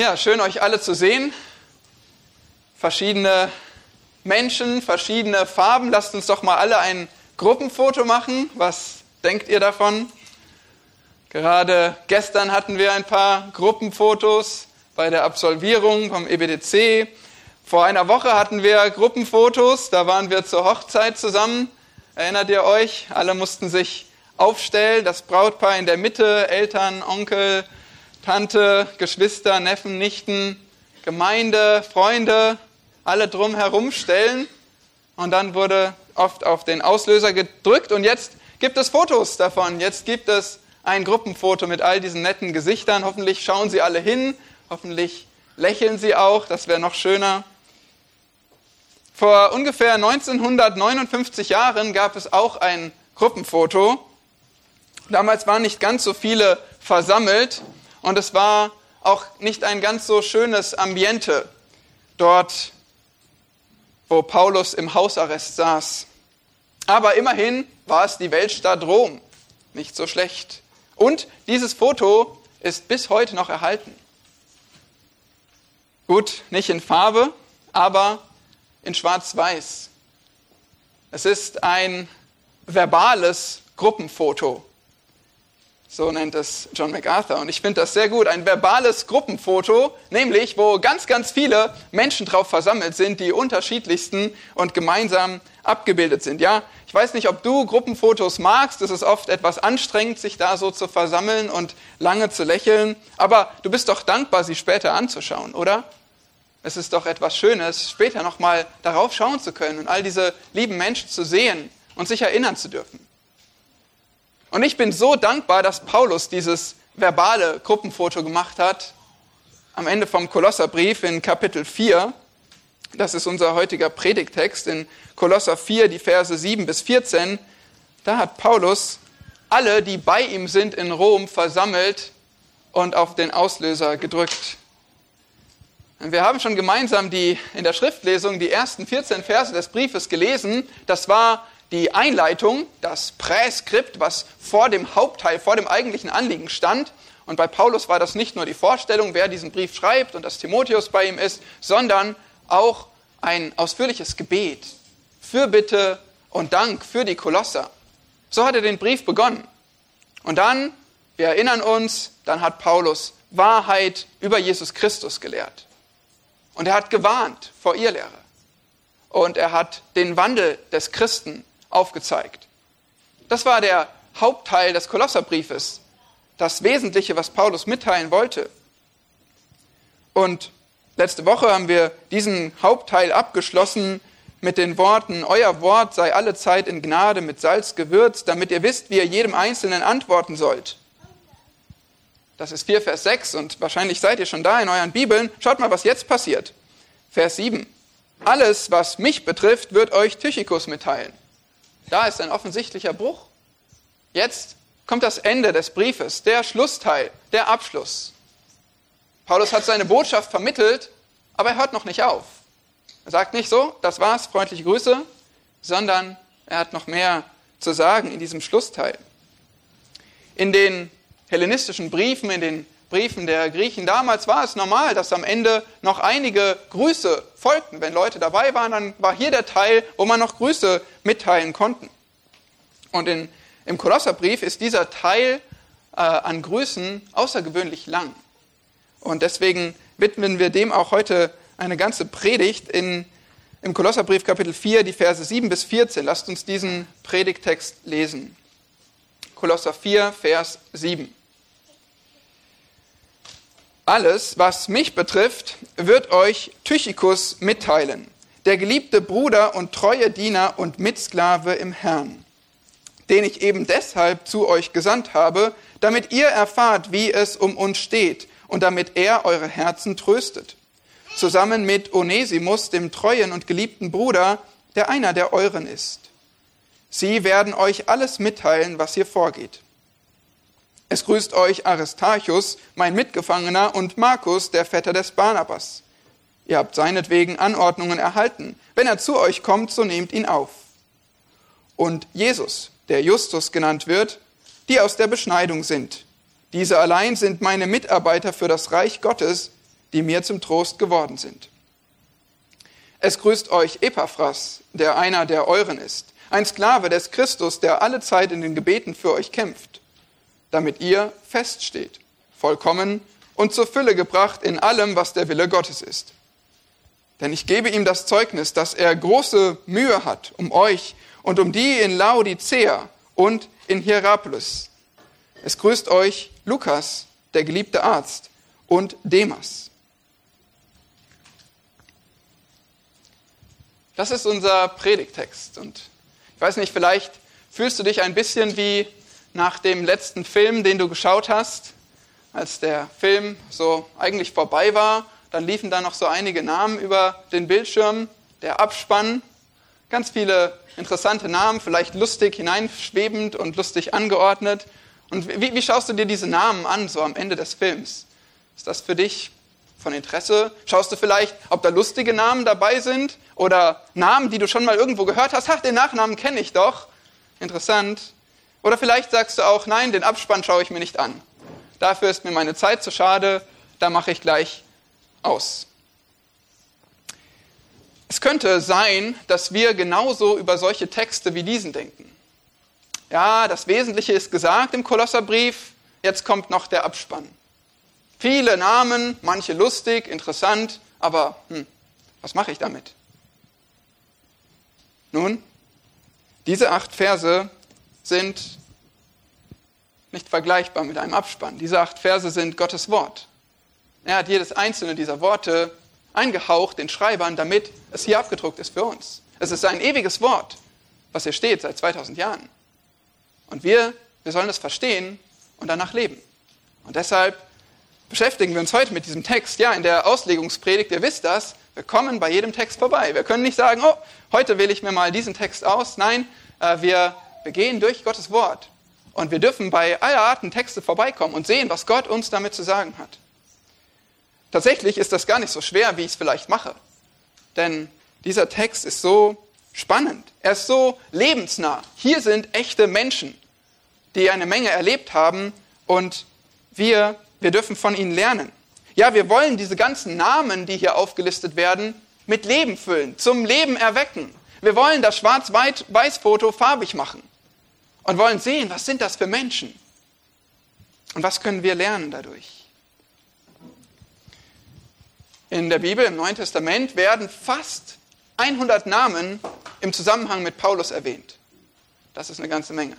Ja, schön euch alle zu sehen. Verschiedene Menschen, verschiedene Farben. Lasst uns doch mal alle ein Gruppenfoto machen. Was denkt ihr davon? Gerade gestern hatten wir ein paar Gruppenfotos bei der Absolvierung vom EBDC. Vor einer Woche hatten wir Gruppenfotos, da waren wir zur Hochzeit zusammen. Erinnert ihr euch? Alle mussten sich aufstellen, das Brautpaar in der Mitte, Eltern, Onkel, Tante, Geschwister, Neffen, Nichten, Gemeinde, Freunde, alle drumherum stellen. Und dann wurde oft auf den Auslöser gedrückt und jetzt gibt es Fotos davon. Jetzt gibt es ein Gruppenfoto mit all diesen netten Gesichtern. Hoffentlich schauen sie alle hin, hoffentlich lächeln sie auch, das wäre noch schöner. Vor ungefähr 1959 Jahren gab es auch ein Gruppenfoto. Damals waren nicht ganz so viele versammelt und es war auch nicht ein ganz so schönes Ambiente dort, wo Paulus im Hausarrest saß. Aber immerhin war es die Weltstadt Rom. Nicht so schlecht. Und dieses Foto ist bis heute noch erhalten. Gut, nicht in Farbe, aber in Schwarz-Weiß. Es ist ein verbales Gruppenfoto. So nennt es John MacArthur. Und ich finde das sehr gut. Ein verbales Gruppenfoto, nämlich wo ganz, ganz viele Menschen drauf versammelt sind, die unterschiedlichsten und gemeinsam abgebildet sind. Ja, ich weiß nicht, ob du Gruppenfotos magst. Es ist oft etwas anstrengend, sich da so zu versammeln und lange zu lächeln. Aber du bist doch dankbar, sie später anzuschauen, oder? Es ist doch etwas Schönes, später nochmal darauf schauen zu können und all diese lieben Menschen zu sehen und sich erinnern zu dürfen. Und ich bin so dankbar, dass Paulus dieses verbale Gruppenfoto gemacht hat. Am Ende vom Kolosserbrief in Kapitel 4. Das ist unser heutiger Predigtext in Kolosser 4, die Verse 7 bis 14. Da hat Paulus alle, die bei ihm sind in Rom, versammelt und auf den Auslöser gedrückt. Wir haben schon gemeinsam die, in der Schriftlesung die ersten 14 Verse des Briefes gelesen. Das war die Einleitung, das Präskript, was vor dem Hauptteil, vor dem eigentlichen Anliegen stand. Und bei Paulus war das nicht nur die Vorstellung, wer diesen Brief schreibt und dass Timotheus bei ihm ist, sondern auch ein ausführliches Gebet, Fürbitte und Dank für die Kolosser. So hat er den Brief begonnen. Und dann, wir erinnern uns, dann hat Paulus Wahrheit über Jesus Christus gelehrt. Und er hat gewarnt vor ihr Lehre. Und er hat den Wandel des Christen aufgezeigt. Das war der Hauptteil des Kolosserbriefes, das Wesentliche, was Paulus mitteilen wollte. Und letzte Woche haben wir diesen Hauptteil abgeschlossen mit den Worten, Euer Wort sei alle Zeit in Gnade mit Salz gewürzt, damit ihr wisst, wie ihr jedem Einzelnen antworten sollt. Das ist 4 Vers 6 und wahrscheinlich seid ihr schon da in euren Bibeln. Schaut mal, was jetzt passiert. Vers 7. Alles, was mich betrifft, wird euch Tychikus mitteilen. Da ist ein offensichtlicher Bruch. Jetzt kommt das Ende des Briefes, der Schlussteil, der Abschluss. Paulus hat seine Botschaft vermittelt, aber er hört noch nicht auf. Er sagt nicht so, das war's, freundliche Grüße, sondern er hat noch mehr zu sagen in diesem Schlussteil. In den hellenistischen Briefen, in den Briefen der Griechen damals war es normal, dass am Ende noch einige Grüße folgten. Wenn Leute dabei waren, dann war hier der Teil, wo man noch Grüße mitteilen konnten. Und in, im Kolosserbrief ist dieser Teil äh, an Grüßen außergewöhnlich lang. Und deswegen widmen wir dem auch heute eine ganze Predigt in, im Kolosserbrief Kapitel 4, die Verse 7 bis 14. Lasst uns diesen Predigtext lesen. Kolosser 4, Vers 7. Alles, was mich betrifft, wird euch Tychikus mitteilen, der geliebte Bruder und treue Diener und Mitsklave im Herrn, den ich eben deshalb zu euch gesandt habe, damit ihr erfahrt, wie es um uns steht und damit er eure Herzen tröstet. Zusammen mit Onesimus, dem treuen und geliebten Bruder, der einer der euren ist. Sie werden euch alles mitteilen, was hier vorgeht. Es grüßt euch Aristarchus, mein Mitgefangener, und Markus, der Vetter des Barnabas. Ihr habt seinetwegen Anordnungen erhalten. Wenn er zu euch kommt, so nehmt ihn auf. Und Jesus, der Justus genannt wird, die aus der Beschneidung sind. Diese allein sind meine Mitarbeiter für das Reich Gottes, die mir zum Trost geworden sind. Es grüßt euch Epaphras, der einer der euren ist, ein Sklave des Christus, der alle Zeit in den Gebeten für euch kämpft, damit ihr feststeht, vollkommen und zur Fülle gebracht in allem, was der Wille Gottes ist. Denn ich gebe ihm das Zeugnis, dass er große Mühe hat um euch und um die in Laodicea und in Hierapolis. Es grüßt euch Lukas, der geliebte Arzt, und Demas. Das ist unser Predigtext. Und ich weiß nicht, vielleicht fühlst du dich ein bisschen wie nach dem letzten Film, den du geschaut hast, als der Film so eigentlich vorbei war. Dann liefen da noch so einige Namen über den Bildschirm, der Abspann, ganz viele interessante Namen, vielleicht lustig hineinschwebend und lustig angeordnet. Und wie, wie schaust du dir diese Namen an, so am Ende des Films? Ist das für dich von Interesse? Schaust du vielleicht, ob da lustige Namen dabei sind oder Namen, die du schon mal irgendwo gehört hast? Ach, den Nachnamen kenne ich doch. Interessant. Oder vielleicht sagst du auch, nein, den Abspann schaue ich mir nicht an. Dafür ist mir meine Zeit zu schade, da mache ich gleich aus. Es könnte sein, dass wir genauso über solche Texte wie diesen denken. Ja, das Wesentliche ist gesagt im Kolosserbrief, jetzt kommt noch der Abspann. Viele Namen, manche lustig, interessant, aber hm, was mache ich damit? Nun, diese acht Verse sind nicht vergleichbar mit einem Abspann. Diese acht Verse sind Gottes Wort. Er hat jedes einzelne dieser Worte eingehaucht den Schreibern, damit es hier abgedruckt ist für uns. Es ist ein ewiges Wort, was hier steht seit 2000 Jahren. Und wir, wir sollen es verstehen und danach leben. Und deshalb beschäftigen wir uns heute mit diesem Text. Ja, in der Auslegungspredigt, ihr wisst das, wir kommen bei jedem Text vorbei. Wir können nicht sagen, oh, heute wähle ich mir mal diesen Text aus. Nein, äh, wir, wir gehen durch Gottes Wort. Und wir dürfen bei aller Arten Texte vorbeikommen und sehen, was Gott uns damit zu sagen hat. Tatsächlich ist das gar nicht so schwer, wie ich es vielleicht mache. Denn dieser Text ist so spannend. Er ist so lebensnah. Hier sind echte Menschen, die eine Menge erlebt haben und wir wir dürfen von ihnen lernen. Ja, wir wollen diese ganzen Namen, die hier aufgelistet werden, mit Leben füllen, zum Leben erwecken. Wir wollen das Schwarz-Weiß-Foto farbig machen und wollen sehen, was sind das für Menschen und was können wir lernen dadurch. In der Bibel, im Neuen Testament, werden fast 100 Namen im Zusammenhang mit Paulus erwähnt. Das ist eine ganze Menge.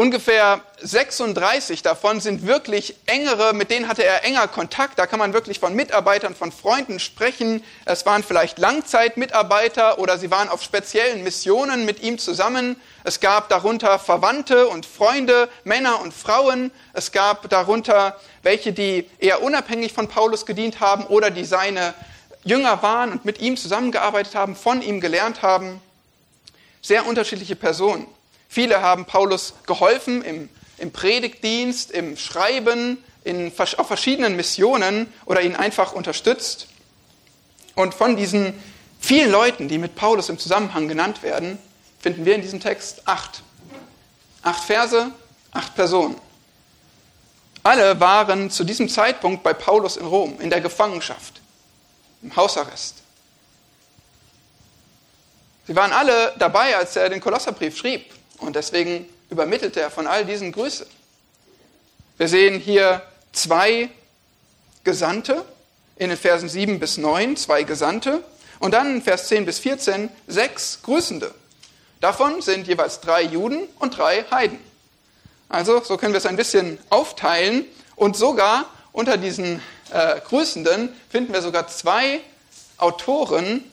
Ungefähr 36 davon sind wirklich engere, mit denen hatte er enger Kontakt. Da kann man wirklich von Mitarbeitern, von Freunden sprechen. Es waren vielleicht Langzeitmitarbeiter oder sie waren auf speziellen Missionen mit ihm zusammen. Es gab darunter Verwandte und Freunde, Männer und Frauen. Es gab darunter welche, die eher unabhängig von Paulus gedient haben oder die seine Jünger waren und mit ihm zusammengearbeitet haben, von ihm gelernt haben. Sehr unterschiedliche Personen. Viele haben Paulus geholfen im, im Predigtdienst, im Schreiben, in, auf verschiedenen Missionen oder ihn einfach unterstützt. Und von diesen vielen Leuten, die mit Paulus im Zusammenhang genannt werden, finden wir in diesem Text acht. Acht Verse, acht Personen. Alle waren zu diesem Zeitpunkt bei Paulus in Rom, in der Gefangenschaft, im Hausarrest. Sie waren alle dabei, als er den Kolosserbrief schrieb. Und deswegen übermittelt er von all diesen Grüße. Wir sehen hier zwei Gesandte in den Versen 7 bis 9, zwei Gesandte. Und dann in Vers 10 bis 14 sechs Grüßende. Davon sind jeweils drei Juden und drei Heiden. Also so können wir es ein bisschen aufteilen. Und sogar unter diesen äh, Grüßenden finden wir sogar zwei Autoren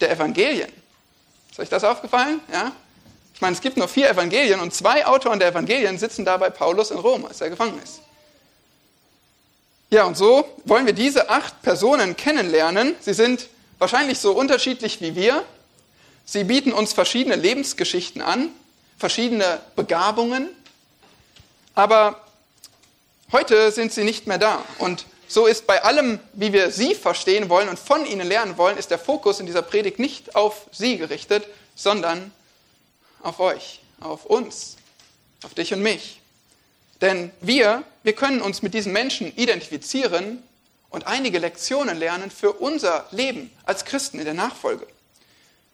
der Evangelien. Ist euch das aufgefallen? Ja? Ich meine, es gibt nur vier Evangelien und zwei Autoren der Evangelien sitzen da bei Paulus in Rom, als er gefangen ist. Ja, und so wollen wir diese acht Personen kennenlernen. Sie sind wahrscheinlich so unterschiedlich wie wir. Sie bieten uns verschiedene Lebensgeschichten an, verschiedene Begabungen. Aber heute sind sie nicht mehr da. Und so ist bei allem, wie wir sie verstehen wollen und von ihnen lernen wollen, ist der Fokus in dieser Predigt nicht auf sie gerichtet, sondern auf euch, auf uns, auf dich und mich. Denn wir, wir können uns mit diesen Menschen identifizieren und einige Lektionen lernen für unser Leben als Christen in der Nachfolge.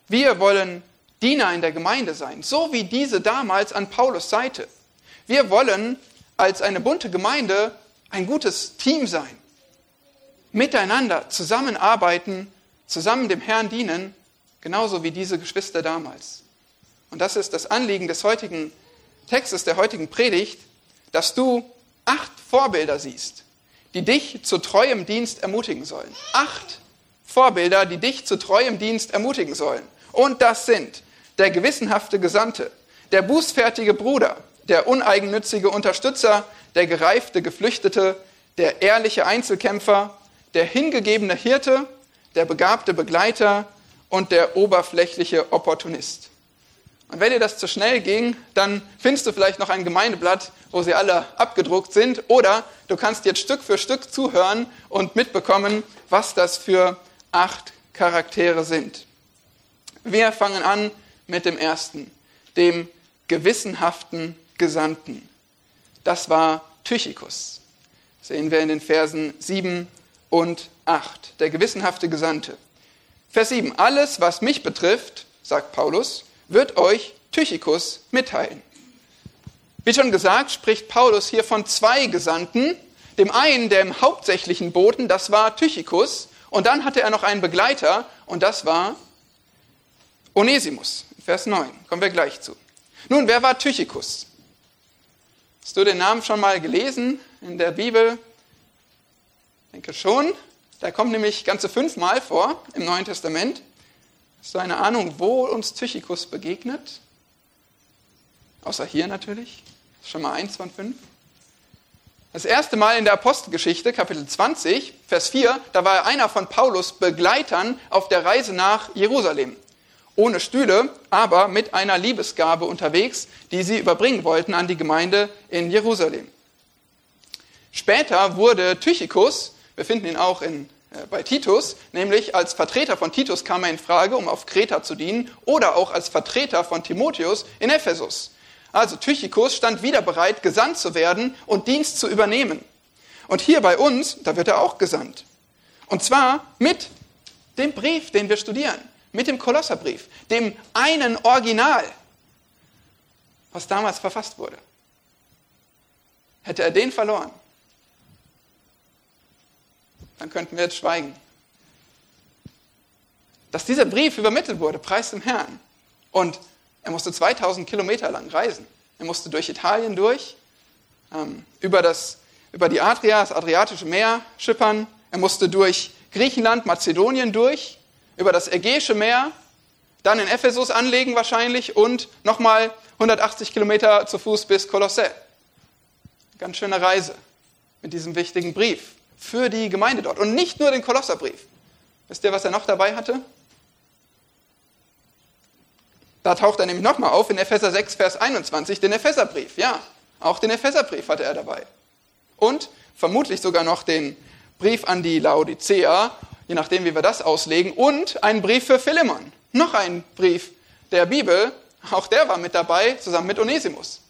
Wir wollen Diener in der Gemeinde sein, so wie diese damals an Paulus Seite. Wir wollen als eine bunte Gemeinde ein gutes Team sein, miteinander zusammenarbeiten, zusammen dem Herrn dienen, genauso wie diese Geschwister damals. Und das ist das Anliegen des heutigen Textes, der heutigen Predigt, dass du acht Vorbilder siehst, die dich zu treuem Dienst ermutigen sollen. Acht Vorbilder, die dich zu treuem Dienst ermutigen sollen. Und das sind der gewissenhafte Gesandte, der bußfertige Bruder, der uneigennützige Unterstützer, der gereifte Geflüchtete, der ehrliche Einzelkämpfer, der hingegebene Hirte, der begabte Begleiter und der oberflächliche Opportunist. Und wenn dir das zu schnell ging, dann findest du vielleicht noch ein Gemeindeblatt, wo sie alle abgedruckt sind. Oder du kannst jetzt Stück für Stück zuhören und mitbekommen, was das für acht Charaktere sind. Wir fangen an mit dem ersten, dem gewissenhaften Gesandten. Das war Tychicus. sehen wir in den Versen 7 und 8. Der gewissenhafte Gesandte. Vers 7. Alles, was mich betrifft, sagt Paulus, wird euch Tychicus mitteilen. Wie schon gesagt, spricht Paulus hier von zwei Gesandten. Dem einen, der im hauptsächlichen Boten, das war Tychicus. Und dann hatte er noch einen Begleiter, und das war Onesimus. Vers 9. Kommen wir gleich zu. Nun, wer war Tychicus? Hast du den Namen schon mal gelesen in der Bibel? Ich denke schon. Der kommt nämlich ganze fünfmal vor im Neuen Testament. Hast du eine Ahnung, wo uns Tychicus begegnet? Außer hier natürlich. Schon mal eins von fünf. Das erste Mal in der Apostelgeschichte, Kapitel 20, Vers 4, da war er einer von Paulus Begleitern auf der Reise nach Jerusalem. Ohne Stühle, aber mit einer Liebesgabe unterwegs, die sie überbringen wollten an die Gemeinde in Jerusalem. Später wurde Tychicus, wir finden ihn auch in bei Titus, nämlich als Vertreter von Titus kam er in Frage, um auf Kreta zu dienen, oder auch als Vertreter von Timotheus in Ephesus. Also Tychicus stand wieder bereit, gesandt zu werden und Dienst zu übernehmen. Und hier bei uns, da wird er auch gesandt. Und zwar mit dem Brief, den wir studieren, mit dem Kolosserbrief, dem einen Original, was damals verfasst wurde. Hätte er den verloren, dann könnten wir jetzt schweigen. Dass dieser Brief übermittelt wurde, preis dem Herrn. Und er musste 2000 Kilometer lang reisen. Er musste durch Italien durch, ähm, über, das, über die Adria, das Adriatische Meer schippern. Er musste durch Griechenland, Mazedonien durch, über das Ägäische Meer, dann in Ephesus anlegen wahrscheinlich und nochmal 180 Kilometer zu Fuß bis Kolossä. Ganz schöne Reise mit diesem wichtigen Brief für die Gemeinde dort. Und nicht nur den Kolosserbrief. Wisst ihr, was er noch dabei hatte? Da taucht er nämlich nochmal auf in Epheser 6, Vers 21, den Epheserbrief. Ja, auch den Epheserbrief hatte er dabei. Und vermutlich sogar noch den Brief an die Laodicea, je nachdem, wie wir das auslegen, und einen Brief für Philemon. Noch ein Brief der Bibel, auch der war mit dabei, zusammen mit Onesimus.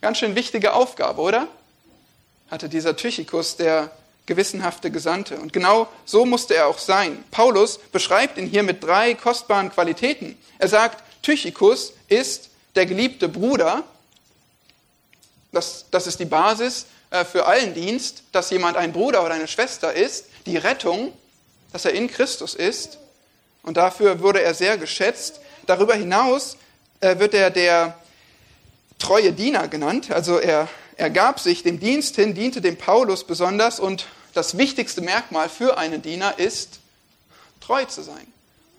Ganz schön wichtige Aufgabe, oder? Hatte dieser Tychicus, der gewissenhafte Gesandte. Und genau so musste er auch sein. Paulus beschreibt ihn hier mit drei kostbaren Qualitäten. Er sagt, Tychicus ist der geliebte Bruder. Das, das ist die Basis äh, für allen Dienst, dass jemand ein Bruder oder eine Schwester ist. Die Rettung, dass er in Christus ist. Und dafür wurde er sehr geschätzt. Darüber hinaus äh, wird er der treue Diener genannt. Also er, er gab sich dem Dienst hin, diente dem Paulus besonders und das wichtigste Merkmal für einen Diener ist, treu zu sein.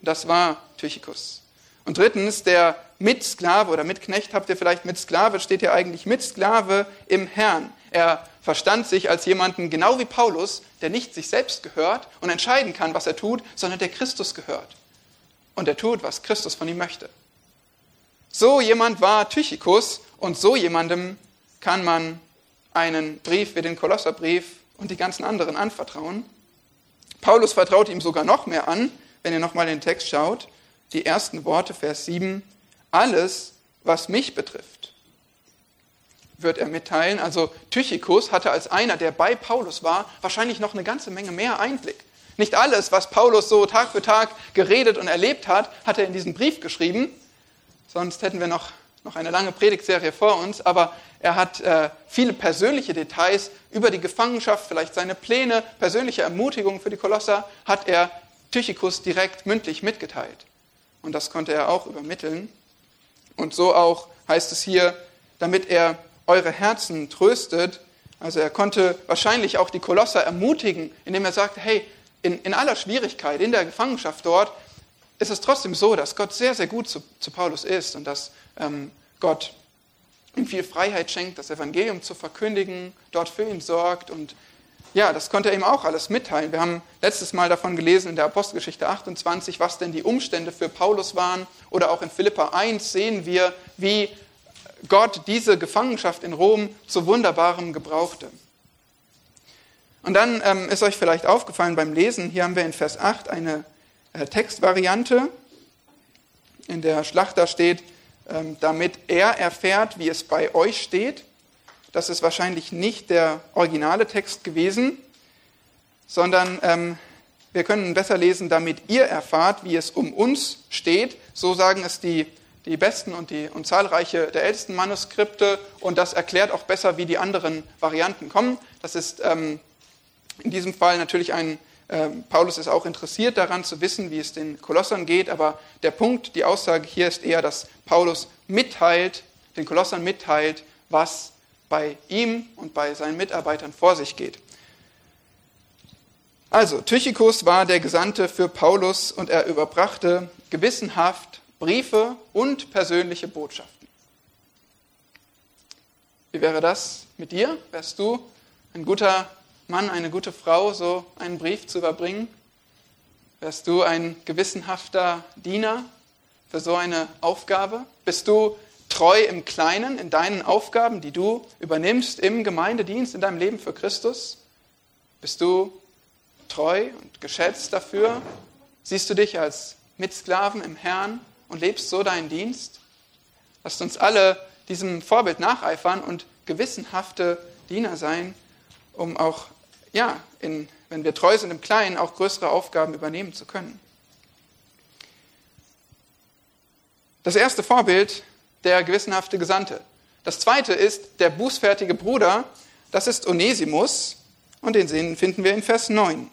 Das war Tychicus. Und drittens, der Mitsklave oder Mitknecht, habt ihr vielleicht Mitsklave, steht ja eigentlich Mitsklave im Herrn. Er verstand sich als jemanden, genau wie Paulus, der nicht sich selbst gehört und entscheiden kann, was er tut, sondern der Christus gehört. Und er tut, was Christus von ihm möchte. So jemand war Tychicus und so jemandem kann man einen Brief wie den Kolosserbrief und die ganzen anderen anvertrauen. Paulus vertraut ihm sogar noch mehr an, wenn ihr nochmal den Text schaut. Die ersten Worte, Vers 7. Alles, was mich betrifft, wird er mitteilen. Also Tychicus hatte als einer, der bei Paulus war, wahrscheinlich noch eine ganze Menge mehr Einblick. Nicht alles, was Paulus so Tag für Tag geredet und erlebt hat, hat er in diesen Brief geschrieben. Sonst hätten wir noch, noch eine lange Predigtserie vor uns. Aber er hat äh, viele persönliche Details über die Gefangenschaft, vielleicht seine Pläne, persönliche Ermutigungen für die Kolosser, hat er Tychicus direkt mündlich mitgeteilt. Und das konnte er auch übermitteln. Und so auch heißt es hier, damit er eure Herzen tröstet. Also er konnte wahrscheinlich auch die Kolosser ermutigen, indem er sagte, hey, in, in aller Schwierigkeit, in der Gefangenschaft dort, ist es trotzdem so, dass Gott sehr, sehr gut zu, zu Paulus ist und dass ähm, Gott ihm viel Freiheit schenkt, das Evangelium zu verkündigen, dort für ihn sorgt. Und ja, das konnte er ihm auch alles mitteilen. Wir haben letztes Mal davon gelesen in der Apostelgeschichte 28, was denn die Umstände für Paulus waren. Oder auch in Philippa 1 sehen wir, wie Gott diese Gefangenschaft in Rom zu Wunderbarem gebrauchte. Und dann ähm, ist euch vielleicht aufgefallen beim Lesen, hier haben wir in Vers 8 eine äh, Textvariante, in der Schlachter steht, damit er erfährt, wie es bei euch steht. Das ist wahrscheinlich nicht der originale Text gewesen, sondern ähm, wir können besser lesen, damit ihr erfahrt, wie es um uns steht. So sagen es die, die besten und, die, und zahlreiche der ältesten Manuskripte und das erklärt auch besser, wie die anderen Varianten kommen. Das ist ähm, in diesem Fall natürlich ein, äh, Paulus ist auch interessiert daran zu wissen, wie es den Kolossern geht, aber der Punkt, die Aussage hier ist eher, dass Paulus mitteilt, den Kolossern mitteilt, was bei ihm und bei seinen Mitarbeitern vor sich geht. Also, Tychicus war der Gesandte für Paulus und er überbrachte gewissenhaft Briefe und persönliche Botschaften. Wie wäre das mit dir? Wärst du ein guter Mann, eine gute Frau, so einen Brief zu überbringen? Wärst du ein gewissenhafter Diener für so eine Aufgabe? Bist du treu im Kleinen, in deinen Aufgaben, die du übernimmst im Gemeindedienst, in deinem Leben für Christus? Bist du treu und geschätzt dafür? Siehst du dich als Mitsklaven im Herrn und lebst so deinen Dienst? Lasst uns alle diesem Vorbild nacheifern und gewissenhafte Diener sein, um auch ja, in, wenn wir treu sind im Kleinen, auch größere Aufgaben übernehmen zu können. Das erste Vorbild, der gewissenhafte Gesandte. Das zweite ist der bußfertige Bruder, das ist Onesimus und den finden wir in Vers 9.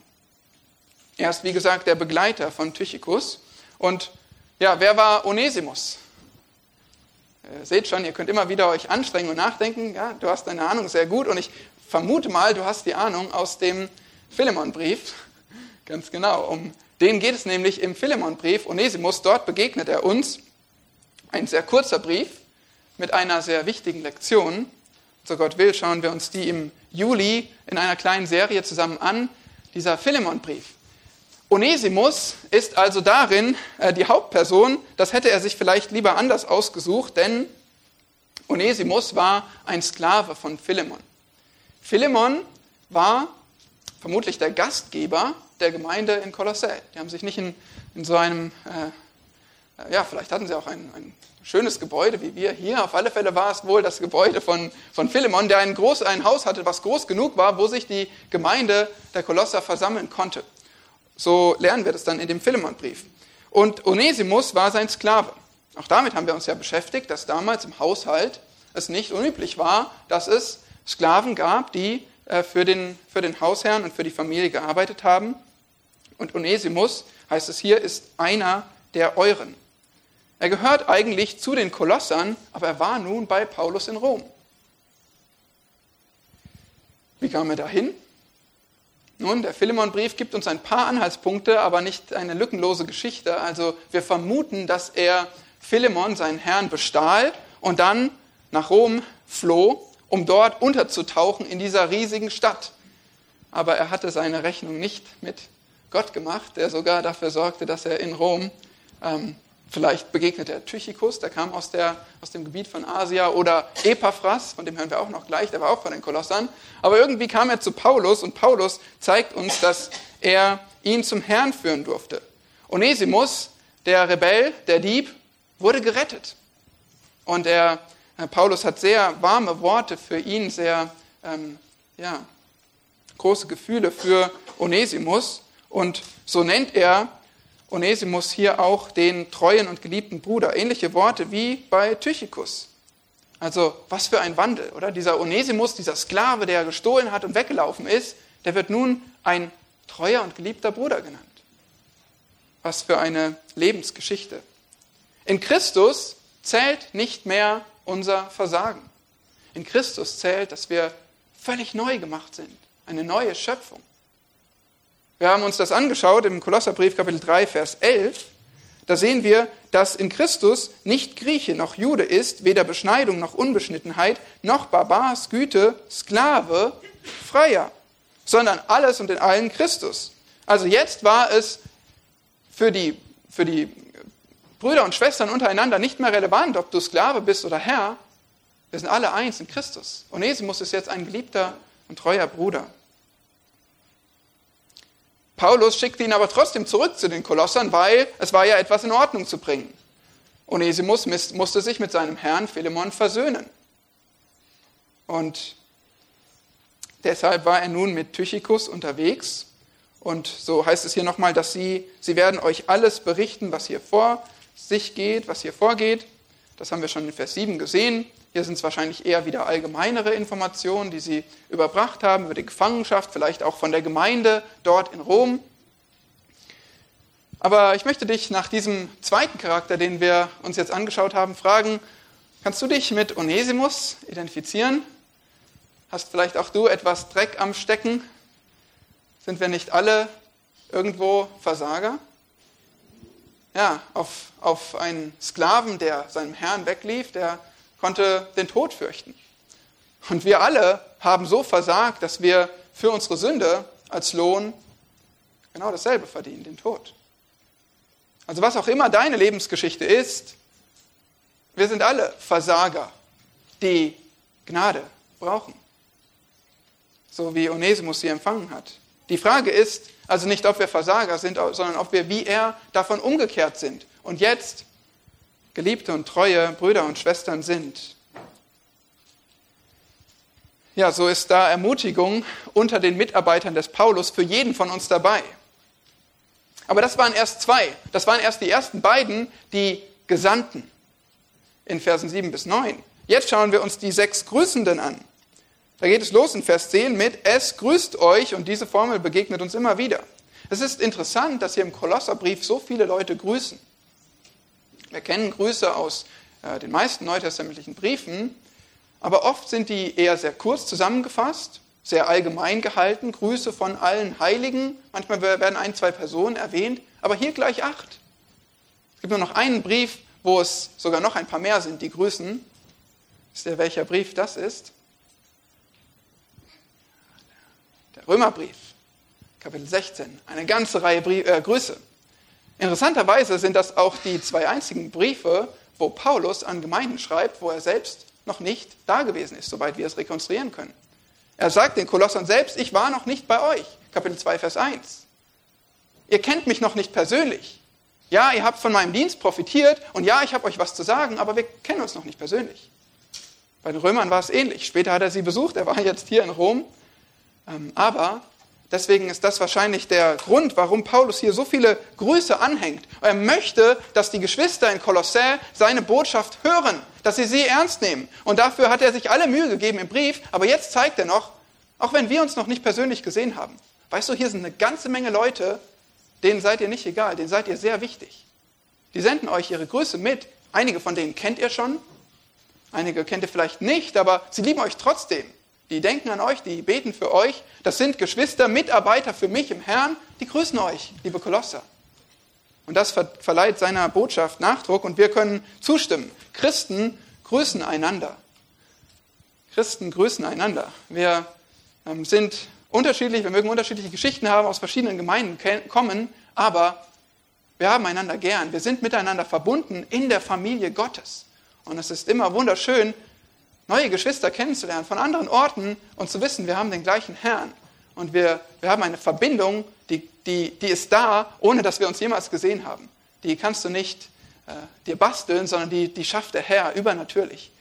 Er ist, wie gesagt, der Begleiter von Tychicus. Und ja, wer war Onesimus? Ihr seht schon, ihr könnt immer wieder euch anstrengen und nachdenken. Ja, du hast deine Ahnung sehr gut und ich vermute mal, du hast die Ahnung aus dem Philemonbrief. Ganz genau. Um den geht es nämlich im Philemonbrief. Onesimus, dort begegnet er uns. Ein sehr kurzer Brief mit einer sehr wichtigen Lektion. So Gott will, schauen wir uns die im Juli in einer kleinen Serie zusammen an. Dieser Philemonbrief. Onesimus ist also darin äh, die Hauptperson. Das hätte er sich vielleicht lieber anders ausgesucht, denn Onesimus war ein Sklave von Philemon. Philemon war vermutlich der Gastgeber der Gemeinde in Kolossä. Die haben sich nicht in, in so einem, äh, ja, vielleicht hatten sie auch ein, ein, schönes Gebäude wie wir hier. Auf alle Fälle war es wohl das Gebäude von, von Philemon, der ein, groß, ein Haus hatte, was groß genug war, wo sich die Gemeinde der Kolosser versammeln konnte. So lernen wir das dann in dem Philemonbrief. Und Onesimus war sein Sklave. Auch damit haben wir uns ja beschäftigt, dass damals im Haushalt es nicht unüblich war, dass es Sklaven gab, die äh, für den, für den Hausherrn und für die Familie gearbeitet haben. Und Onesimus, heißt es hier, ist einer der euren. Er gehört eigentlich zu den Kolossern, aber er war nun bei Paulus in Rom. Wie kam er dahin? Nun, der Philemonbrief gibt uns ein paar Anhaltspunkte, aber nicht eine lückenlose Geschichte. Also wir vermuten, dass er Philemon, seinen Herrn, bestahl und dann nach Rom floh um dort unterzutauchen in dieser riesigen Stadt. Aber er hatte seine Rechnung nicht mit Gott gemacht, der sogar dafür sorgte, dass er in Rom, ähm, vielleicht begegnete Tychicus, der kam aus, der, aus dem Gebiet von Asia, oder Epaphras, von dem hören wir auch noch gleich, der war auch von den Kolossern. Aber irgendwie kam er zu Paulus und Paulus zeigt uns, dass er ihn zum Herrn führen durfte. Onesimus, der Rebell, der Dieb, wurde gerettet. Und er Paulus hat sehr warme Worte für ihn, sehr ähm, ja, große Gefühle für Onesimus. Und so nennt er Onesimus hier auch den treuen und geliebten Bruder. Ähnliche Worte wie bei Tychicus. Also was für ein Wandel, oder? Dieser Onesimus, dieser Sklave, der gestohlen hat und weggelaufen ist, der wird nun ein treuer und geliebter Bruder genannt. Was für eine Lebensgeschichte. In Christus zählt nicht mehr unser Versagen. In Christus zählt, dass wir völlig neu gemacht sind, eine neue Schöpfung. Wir haben uns das angeschaut im Kolosserbrief Kapitel 3, Vers 11. Da sehen wir, dass in Christus nicht Grieche noch Jude ist, weder Beschneidung noch Unbeschnittenheit, noch Barbars, Güte, Sklave, Freier, sondern alles und in allen Christus. Also jetzt war es für die, für die Brüder und Schwestern untereinander nicht mehr relevant, ob du Sklave bist oder Herr. Wir sind alle eins in Christus. Onesimus ist jetzt ein geliebter und treuer Bruder. Paulus schickte ihn aber trotzdem zurück zu den Kolossern, weil es war ja etwas in Ordnung zu bringen. Onesimus musste sich mit seinem Herrn Philemon versöhnen. Und deshalb war er nun mit Tychicus unterwegs. Und so heißt es hier nochmal, dass sie, sie werden euch alles berichten, was hier vor sich geht, was hier vorgeht. Das haben wir schon in Vers 7 gesehen. Hier sind es wahrscheinlich eher wieder allgemeinere Informationen, die sie überbracht haben über die Gefangenschaft, vielleicht auch von der Gemeinde dort in Rom. Aber ich möchte dich nach diesem zweiten Charakter, den wir uns jetzt angeschaut haben, fragen, kannst du dich mit Onesimus identifizieren? Hast vielleicht auch du etwas Dreck am Stecken? Sind wir nicht alle irgendwo Versager? Ja, auf, auf einen Sklaven, der seinem Herrn weglief, der konnte den Tod fürchten. Und wir alle haben so versagt, dass wir für unsere Sünde als Lohn genau dasselbe verdienen, den Tod. Also was auch immer deine Lebensgeschichte ist, wir sind alle Versager, die Gnade brauchen. So wie Onesimus sie empfangen hat. Die Frage ist also nicht, ob wir Versager sind, sondern ob wir wie er davon umgekehrt sind und jetzt geliebte und treue Brüder und Schwestern sind. Ja, so ist da Ermutigung unter den Mitarbeitern des Paulus für jeden von uns dabei. Aber das waren erst zwei. Das waren erst die ersten beiden, die Gesandten in Versen 7 bis 9. Jetzt schauen wir uns die sechs Grüßenden an. Da geht es los in Vers 10 mit Es grüßt euch und diese Formel begegnet uns immer wieder. Es ist interessant, dass hier im Kolosserbrief so viele Leute grüßen. Wir kennen Grüße aus äh, den meisten neutestamentlichen Briefen, aber oft sind die eher sehr kurz zusammengefasst, sehr allgemein gehalten, Grüße von allen Heiligen. Manchmal werden ein, zwei Personen erwähnt, aber hier gleich acht. Es gibt nur noch einen Brief, wo es sogar noch ein paar mehr sind, die grüßen. Wisst ihr, welcher Brief das ist? Der Römerbrief, Kapitel 16. Eine ganze Reihe Brie äh, Grüße. Interessanterweise sind das auch die zwei einzigen Briefe, wo Paulus an Gemeinden schreibt, wo er selbst noch nicht da gewesen ist, soweit wir es rekonstruieren können. Er sagt den Kolossern selbst, ich war noch nicht bei euch. Kapitel 2, Vers 1. Ihr kennt mich noch nicht persönlich. Ja, ihr habt von meinem Dienst profitiert und ja, ich habe euch was zu sagen, aber wir kennen uns noch nicht persönlich. Bei den Römern war es ähnlich. Später hat er sie besucht, er war jetzt hier in Rom. Ähm, aber Deswegen ist das wahrscheinlich der Grund, warum Paulus hier so viele Grüße anhängt. Er möchte, dass die Geschwister in Kolossä seine Botschaft hören, dass sie sie ernst nehmen. Und dafür hat er sich alle Mühe gegeben im Brief. Aber jetzt zeigt er noch, auch wenn wir uns noch nicht persönlich gesehen haben, weißt du, hier sind eine ganze Menge Leute, denen seid ihr nicht egal, denen seid ihr sehr wichtig. Die senden euch ihre Grüße mit. Einige von denen kennt ihr schon, einige kennt ihr vielleicht nicht, aber sie lieben euch trotzdem. Die denken an euch, die beten für euch. Das sind Geschwister, Mitarbeiter für mich im Herrn. Die grüßen euch, liebe Kolosser. Und das verleiht seiner Botschaft Nachdruck und wir können zustimmen. Christen grüßen einander. Christen grüßen einander. Wir ähm, sind unterschiedlich, wir mögen unterschiedliche Geschichten haben, aus verschiedenen Gemeinden kommen, aber wir haben einander gern. Wir sind miteinander verbunden in der Familie Gottes. Und es ist immer wunderschön, neue Geschwister kennenzulernen von anderen Orten und zu wissen, wir haben den gleichen Herrn und wir, wir haben eine Verbindung, die, die, die ist da, ohne dass wir uns jemals gesehen haben. Die kannst du nicht äh, dir basteln, sondern die, die schafft der Herr übernatürlich.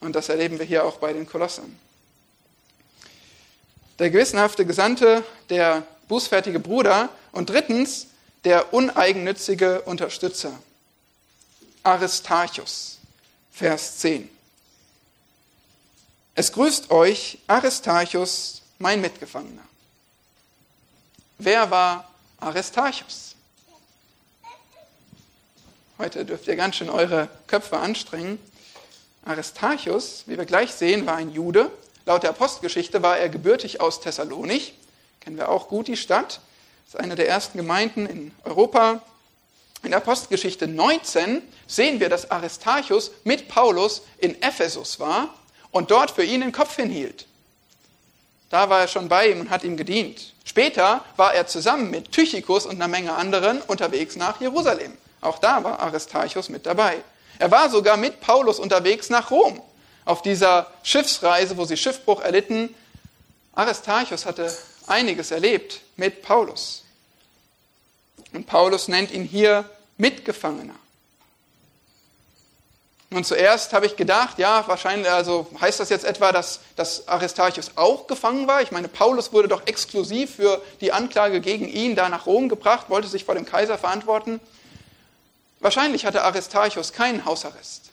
Und das erleben wir hier auch bei den Kolossern. Der gewissenhafte Gesandte, der bußfertige Bruder und drittens der uneigennützige Unterstützer. Aristarchus, Vers 10. Es grüßt euch Aristarchus, mein Mitgefangener. Wer war Aristarchus? Heute dürft ihr ganz schön eure Köpfe anstrengen. Aristarchus, wie wir gleich sehen, war ein Jude. Laut der Apostelgeschichte war er gebürtig aus Thessalonich. Kennen wir auch gut die Stadt. Das ist eine der ersten Gemeinden in Europa. In der Apostelgeschichte 19 sehen wir, dass Aristarchus mit Paulus in Ephesus war und dort für ihn den Kopf hinhielt. Da war er schon bei ihm und hat ihm gedient. Später war er zusammen mit Tychicus und einer Menge anderen unterwegs nach Jerusalem. Auch da war Aristarchus mit dabei. Er war sogar mit Paulus unterwegs nach Rom. Auf dieser Schiffsreise, wo sie Schiffbruch erlitten, Aristarchus hatte einiges erlebt mit Paulus. Und Paulus nennt ihn hier Mitgefangener. Nun zuerst habe ich gedacht, ja, wahrscheinlich, also heißt das jetzt etwa, dass, dass Aristarchus auch gefangen war? Ich meine, Paulus wurde doch exklusiv für die Anklage gegen ihn da nach Rom gebracht, wollte sich vor dem Kaiser verantworten. Wahrscheinlich hatte Aristarchus keinen Hausarrest.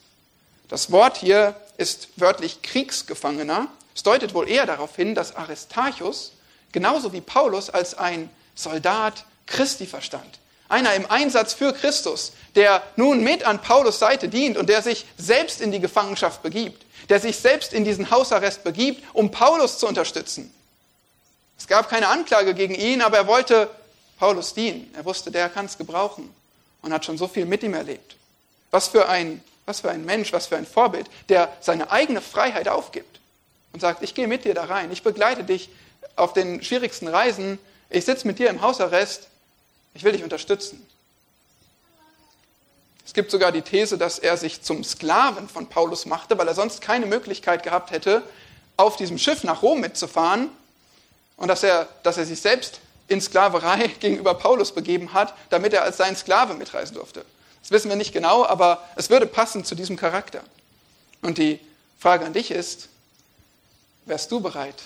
Das Wort hier ist wörtlich Kriegsgefangener. Es deutet wohl eher darauf hin, dass Aristarchus genauso wie Paulus als ein Soldat Christi verstand. Einer im Einsatz für Christus, der nun mit an Paulus Seite dient und der sich selbst in die Gefangenschaft begibt, der sich selbst in diesen Hausarrest begibt, um Paulus zu unterstützen. Es gab keine Anklage gegen ihn, aber er wollte Paulus dienen. Er wusste, der kann es gebrauchen und hat schon so viel mit ihm erlebt. Was für ein, was für ein Mensch, was für ein Vorbild, der seine eigene Freiheit aufgibt und sagt, ich gehe mit dir da rein, ich begleite dich auf den schwierigsten Reisen, ich sitze mit dir im Hausarrest, ich will dich unterstützen. Es gibt sogar die These, dass er sich zum Sklaven von Paulus machte, weil er sonst keine Möglichkeit gehabt hätte, auf diesem Schiff nach Rom mitzufahren und dass er, dass er sich selbst in Sklaverei gegenüber Paulus begeben hat, damit er als sein Sklave mitreisen durfte. Das wissen wir nicht genau, aber es würde passen zu diesem Charakter. Und die Frage an dich ist, wärst du bereit,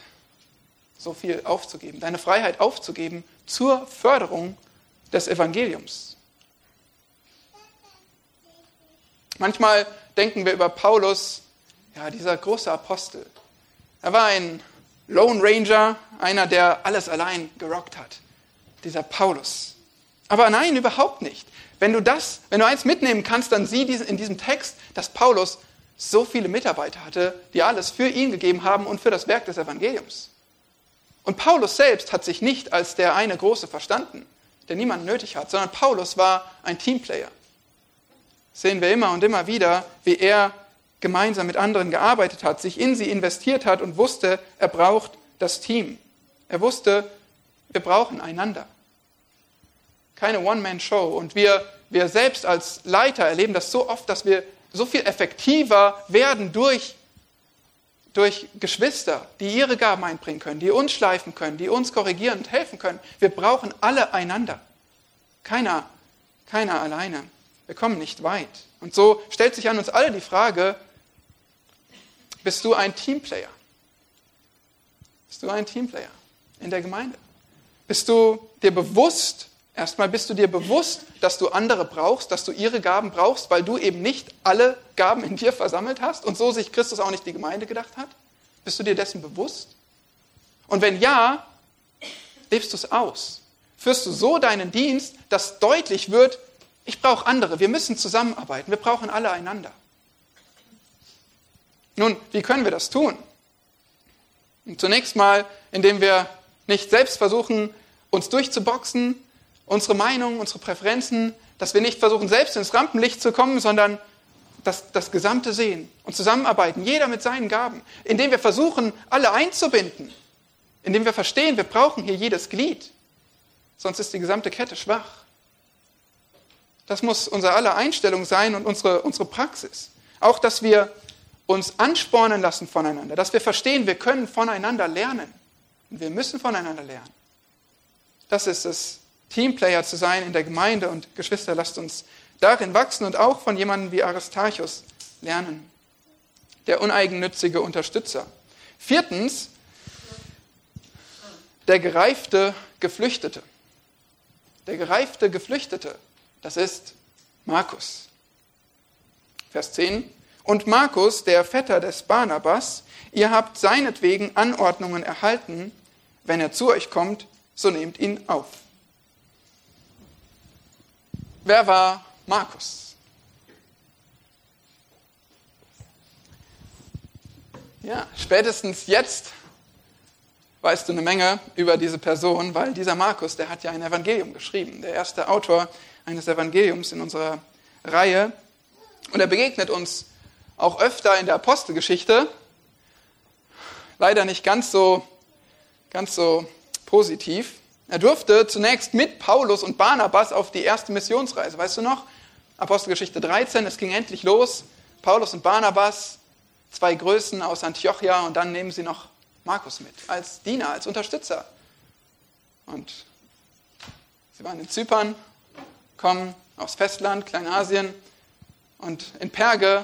so viel aufzugeben, deine Freiheit aufzugeben zur Förderung des Evangeliums? Manchmal denken wir über Paulus, ja, dieser große Apostel. Er war ein Lone Ranger, einer, der alles allein gerockt hat. Dieser Paulus. Aber nein, überhaupt nicht. Wenn du das, wenn du eins mitnehmen kannst, dann sieh in diesem Text, dass Paulus so viele Mitarbeiter hatte, die alles für ihn gegeben haben und für das Werk des Evangeliums. Und Paulus selbst hat sich nicht als der eine Große verstanden, der niemanden nötig hat, sondern Paulus war ein Teamplayer. Sehen wir immer und immer wieder, wie er gemeinsam mit anderen gearbeitet hat, sich in sie investiert hat und wusste, er braucht das Team. Er wusste, wir brauchen einander. Keine One-Man-Show. Und wir, wir selbst als Leiter erleben das so oft, dass wir so viel effektiver werden durch, durch Geschwister, die ihre Gaben einbringen können, die uns schleifen können, die uns korrigieren und helfen können. Wir brauchen alle einander. Keiner, keiner alleine. Wir kommen nicht weit. Und so stellt sich an uns alle die Frage, bist du ein Teamplayer? Bist du ein Teamplayer in der Gemeinde? Bist du dir bewusst, erstmal bist du dir bewusst, dass du andere brauchst, dass du ihre Gaben brauchst, weil du eben nicht alle Gaben in dir versammelt hast und so sich Christus auch nicht die Gemeinde gedacht hat? Bist du dir dessen bewusst? Und wenn ja, lebst du es aus? Führst du so deinen Dienst, dass deutlich wird, ich brauche andere, wir müssen zusammenarbeiten, wir brauchen alle einander. Nun, wie können wir das tun? Zunächst mal, indem wir nicht selbst versuchen, uns durchzuboxen, unsere Meinung, unsere Präferenzen, dass wir nicht versuchen, selbst ins Rampenlicht zu kommen, sondern das, das Gesamte sehen und zusammenarbeiten, jeder mit seinen Gaben, indem wir versuchen, alle einzubinden, indem wir verstehen, wir brauchen hier jedes Glied, sonst ist die gesamte Kette schwach. Das muss unsere aller Einstellung sein und unsere, unsere Praxis. Auch, dass wir uns anspornen lassen voneinander, dass wir verstehen, wir können voneinander lernen und wir müssen voneinander lernen. Das ist es, Teamplayer zu sein in der Gemeinde und Geschwister, lasst uns darin wachsen und auch von jemandem wie Aristarchus lernen, der uneigennützige Unterstützer. Viertens, der gereifte Geflüchtete. Der gereifte Geflüchtete, das ist Markus. Vers 10. Und Markus, der Vetter des Barnabas, ihr habt seinetwegen Anordnungen erhalten, wenn er zu euch kommt, so nehmt ihn auf. Wer war Markus? Ja, spätestens jetzt weißt du eine Menge über diese Person, weil dieser Markus, der hat ja ein Evangelium geschrieben, der erste Autor eines Evangeliums in unserer Reihe. Und er begegnet uns auch öfter in der Apostelgeschichte, leider nicht ganz so, ganz so positiv. Er durfte zunächst mit Paulus und Barnabas auf die erste Missionsreise. Weißt du noch? Apostelgeschichte 13, es ging endlich los. Paulus und Barnabas, zwei Größen aus Antiochia und dann nehmen sie noch Markus mit als Diener, als Unterstützer. Und sie waren in Zypern, kommen aufs Festland, Kleinasien und in Perge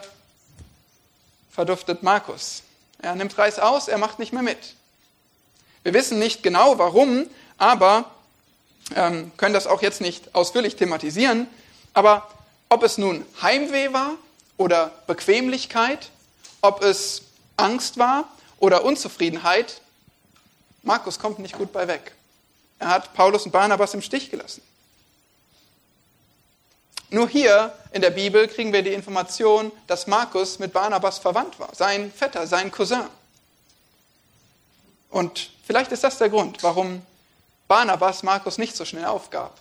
verduftet Markus. Er nimmt Reis aus, er macht nicht mehr mit. Wir wissen nicht genau warum, aber ähm, können das auch jetzt nicht ausführlich thematisieren. Aber ob es nun Heimweh war oder Bequemlichkeit, ob es Angst war oder Unzufriedenheit, Markus kommt nicht gut bei weg. Er hat Paulus und Barnabas im Stich gelassen. Nur hier in der Bibel kriegen wir die Information, dass Markus mit Barnabas verwandt war, sein Vetter, sein Cousin. Und vielleicht ist das der Grund, warum Barnabas Markus nicht so schnell aufgab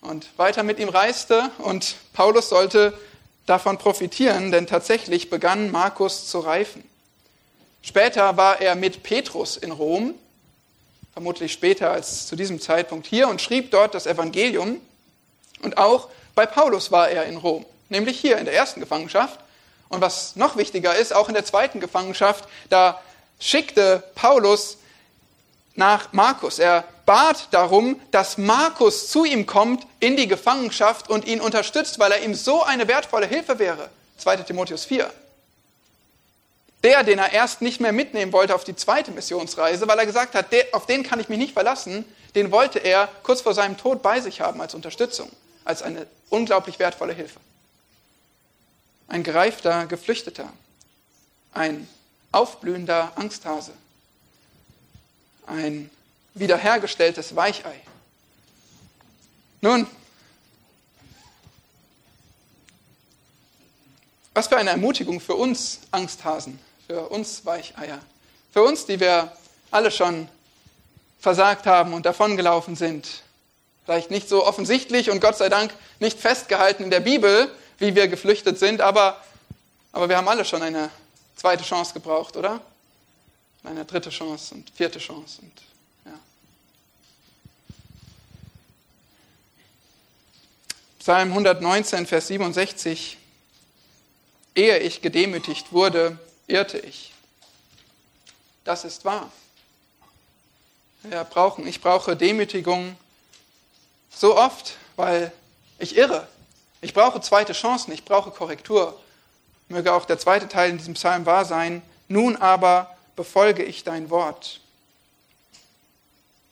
und weiter mit ihm reiste und Paulus sollte davon profitieren, denn tatsächlich begann Markus zu reifen. Später war er mit Petrus in Rom, vermutlich später als zu diesem Zeitpunkt hier, und schrieb dort das Evangelium. Und auch bei Paulus war er in Rom, nämlich hier in der ersten Gefangenschaft. Und was noch wichtiger ist, auch in der zweiten Gefangenschaft, da schickte Paulus nach Markus. Er bat darum, dass Markus zu ihm kommt in die Gefangenschaft und ihn unterstützt, weil er ihm so eine wertvolle Hilfe wäre. 2 Timotheus 4. Der, den er erst nicht mehr mitnehmen wollte auf die zweite Missionsreise, weil er gesagt hat, der, auf den kann ich mich nicht verlassen, den wollte er kurz vor seinem Tod bei sich haben als Unterstützung, als eine unglaublich wertvolle Hilfe. Ein gereifter Geflüchteter, ein aufblühender Angsthase, ein wiederhergestelltes Weichei. Nun, was für eine Ermutigung für uns Angsthasen, für uns Weicheier, für uns, die wir alle schon versagt haben und davongelaufen sind. Vielleicht nicht so offensichtlich und Gott sei Dank nicht festgehalten in der Bibel, wie wir geflüchtet sind, aber, aber wir haben alle schon eine zweite Chance gebraucht, oder? Eine dritte Chance und vierte Chance. Und, Psalm 119, Vers 67. Ehe ich gedemütigt wurde, irrte ich. Das ist wahr. Wir brauchen, ich brauche Demütigung so oft, weil ich irre. Ich brauche zweite Chancen, ich brauche Korrektur. Möge auch der zweite Teil in diesem Psalm wahr sein. Nun aber befolge ich dein Wort.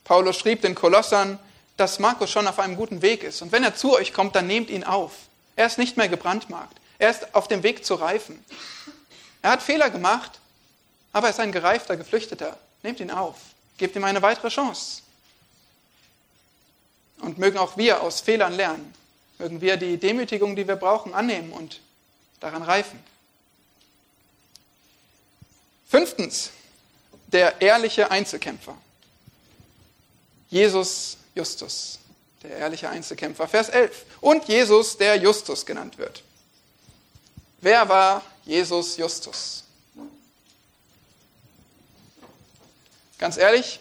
Paulus schrieb den Kolossern, dass Markus schon auf einem guten Weg ist. Und wenn er zu euch kommt, dann nehmt ihn auf. Er ist nicht mehr gebrandmarkt. Er ist auf dem Weg zu reifen. Er hat Fehler gemacht, aber er ist ein gereifter Geflüchteter. Nehmt ihn auf. Gebt ihm eine weitere Chance. Und mögen auch wir aus Fehlern lernen. Mögen wir die Demütigung, die wir brauchen, annehmen und daran reifen. Fünftens, der ehrliche Einzelkämpfer. Jesus Justus, der ehrliche Einzelkämpfer. Vers 11. Und Jesus, der Justus genannt wird. Wer war Jesus Justus? Ganz ehrlich,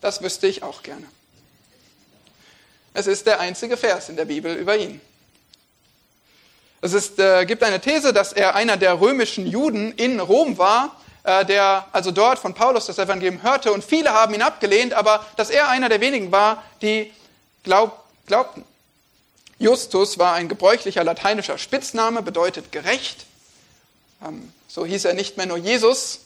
das wüsste ich auch gerne. Es ist der einzige Vers in der Bibel über ihn. Es ist, äh, gibt eine These, dass er einer der römischen Juden in Rom war, der also dort von Paulus das Evangelium hörte und viele haben ihn abgelehnt, aber dass er einer der wenigen war, die glaub, glaubten. Justus war ein gebräuchlicher lateinischer Spitzname, bedeutet gerecht. Ähm, so hieß er nicht mehr nur Jesus,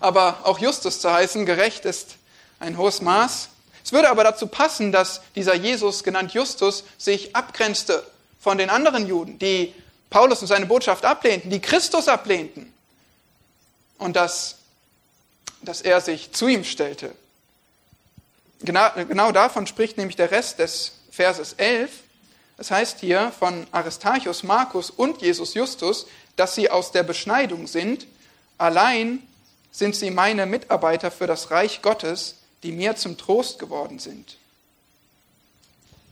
aber auch Justus zu heißen, gerecht ist ein hohes Maß. Es würde aber dazu passen, dass dieser Jesus, genannt Justus, sich abgrenzte von den anderen Juden, die Paulus und seine Botschaft ablehnten, die Christus ablehnten. Und dass, dass er sich zu ihm stellte. Genau, genau davon spricht nämlich der Rest des Verses 11. Das heißt hier von Aristarchus, Markus und Jesus Justus, dass sie aus der Beschneidung sind. Allein sind sie meine Mitarbeiter für das Reich Gottes, die mir zum Trost geworden sind.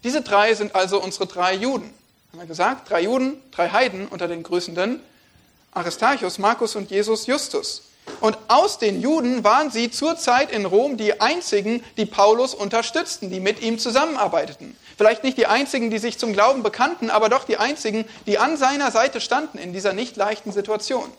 Diese drei sind also unsere drei Juden. Haben wir gesagt, drei Juden, drei Heiden unter den Grüßenden. Aristarchus, Markus und Jesus Justus. Und aus den Juden waren sie zur Zeit in Rom die einzigen, die Paulus unterstützten, die mit ihm zusammenarbeiteten. Vielleicht nicht die einzigen, die sich zum Glauben bekannten, aber doch die einzigen, die an seiner Seite standen in dieser nicht leichten Situation.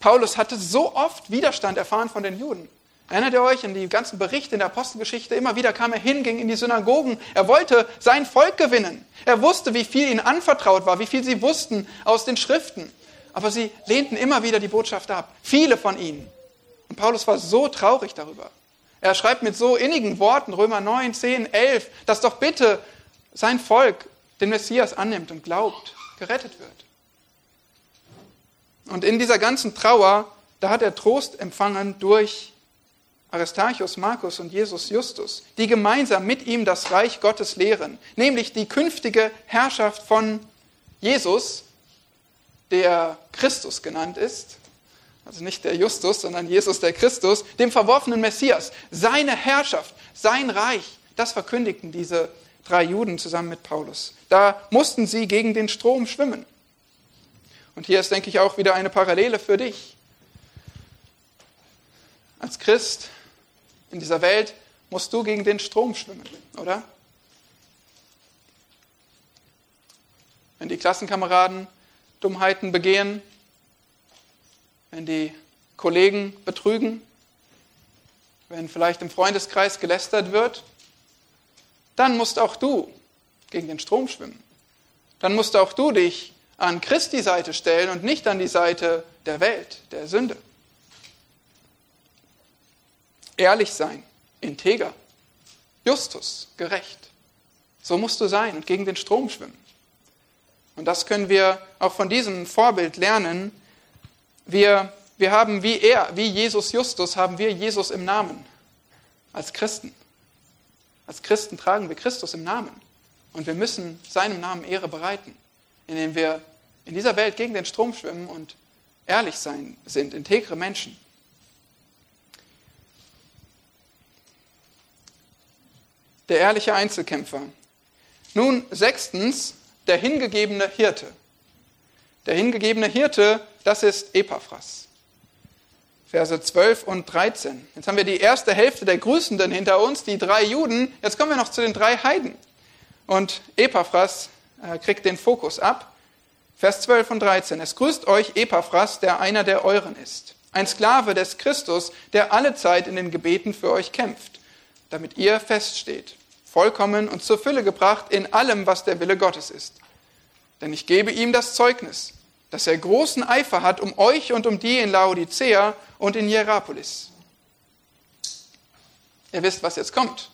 Paulus hatte so oft Widerstand erfahren von den Juden. Erinnert ihr euch an die ganzen Berichte in der Apostelgeschichte? Immer wieder kam er hin, ging in die Synagogen. Er wollte sein Volk gewinnen. Er wusste, wie viel ihnen anvertraut war, wie viel sie wussten aus den Schriften. Aber sie lehnten immer wieder die Botschaft ab. Viele von ihnen. Und Paulus war so traurig darüber. Er schreibt mit so innigen Worten, Römer 9, 10, 11, dass doch bitte sein Volk den Messias annimmt und glaubt, gerettet wird. Und in dieser ganzen Trauer, da hat er Trost empfangen durch Aristarchus, Markus und Jesus Justus, die gemeinsam mit ihm das Reich Gottes lehren, nämlich die künftige Herrschaft von Jesus, der Christus genannt ist, also nicht der Justus, sondern Jesus der Christus, dem verworfenen Messias, seine Herrschaft, sein Reich, das verkündigten diese drei Juden zusammen mit Paulus. Da mussten sie gegen den Strom schwimmen. Und hier ist, denke ich, auch wieder eine Parallele für dich. Als Christ in dieser Welt musst du gegen den Strom schwimmen, oder? Wenn die Klassenkameraden Dummheiten begehen, wenn die Kollegen betrügen, wenn vielleicht im Freundeskreis gelästert wird, dann musst auch du gegen den Strom schwimmen. Dann musst auch du dich an Christi Seite stellen und nicht an die Seite der Welt, der Sünde ehrlich sein, integer, justus, gerecht. So musst du sein und gegen den Strom schwimmen. Und das können wir auch von diesem Vorbild lernen. Wir, wir haben wie er, wie Jesus Justus, haben wir Jesus im Namen als Christen. Als Christen tragen wir Christus im Namen. Und wir müssen seinem Namen Ehre bereiten, indem wir in dieser Welt gegen den Strom schwimmen und ehrlich sein sind, integre Menschen. Der ehrliche Einzelkämpfer. Nun, sechstens, der hingegebene Hirte. Der hingegebene Hirte, das ist Epaphras. Verse 12 und 13. Jetzt haben wir die erste Hälfte der Grüßenden hinter uns, die drei Juden. Jetzt kommen wir noch zu den drei Heiden. Und Epaphras äh, kriegt den Fokus ab. Vers 12 und 13. Es grüßt euch Epaphras, der einer der euren ist. Ein Sklave des Christus, der alle Zeit in den Gebeten für euch kämpft, damit ihr feststeht vollkommen und zur Fülle gebracht in allem, was der Wille Gottes ist. Denn ich gebe ihm das Zeugnis, dass er großen Eifer hat um euch und um die in Laodicea und in Hierapolis. Ihr wisst, was jetzt kommt.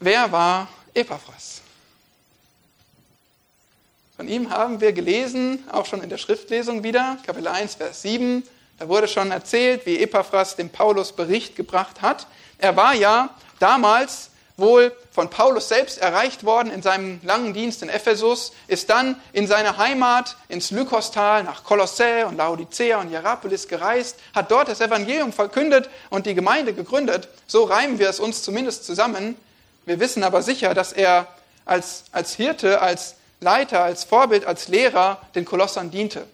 Wer war Epaphras? Von ihm haben wir gelesen, auch schon in der Schriftlesung wieder, Kapitel 1, Vers 7. Da wurde schon erzählt, wie Epaphras dem Paulus Bericht gebracht hat. Er war ja damals wohl von Paulus selbst erreicht worden in seinem langen Dienst in Ephesus, ist dann in seine Heimat ins Lykostal nach Kolossä und Laodicea und Hierapolis gereist, hat dort das Evangelium verkündet und die Gemeinde gegründet. So reimen wir es uns zumindest zusammen. Wir wissen aber sicher, dass er als, als Hirte, als Leiter, als Vorbild, als Lehrer den Kolossern diente.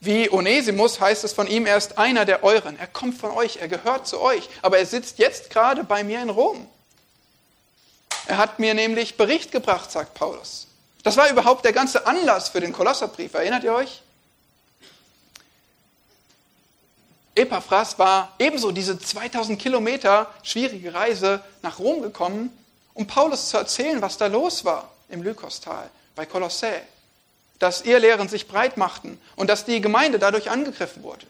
Wie Onesimus heißt es von ihm, er ist einer der euren. Er kommt von euch, er gehört zu euch. Aber er sitzt jetzt gerade bei mir in Rom. Er hat mir nämlich Bericht gebracht, sagt Paulus. Das war überhaupt der ganze Anlass für den Kolosserbrief. Erinnert ihr euch? Epaphras war ebenso diese 2000 Kilometer schwierige Reise nach Rom gekommen, um Paulus zu erzählen, was da los war im Lykostal bei Kolossä. Dass Irrlehren sich breit machten und dass die Gemeinde dadurch angegriffen wurde.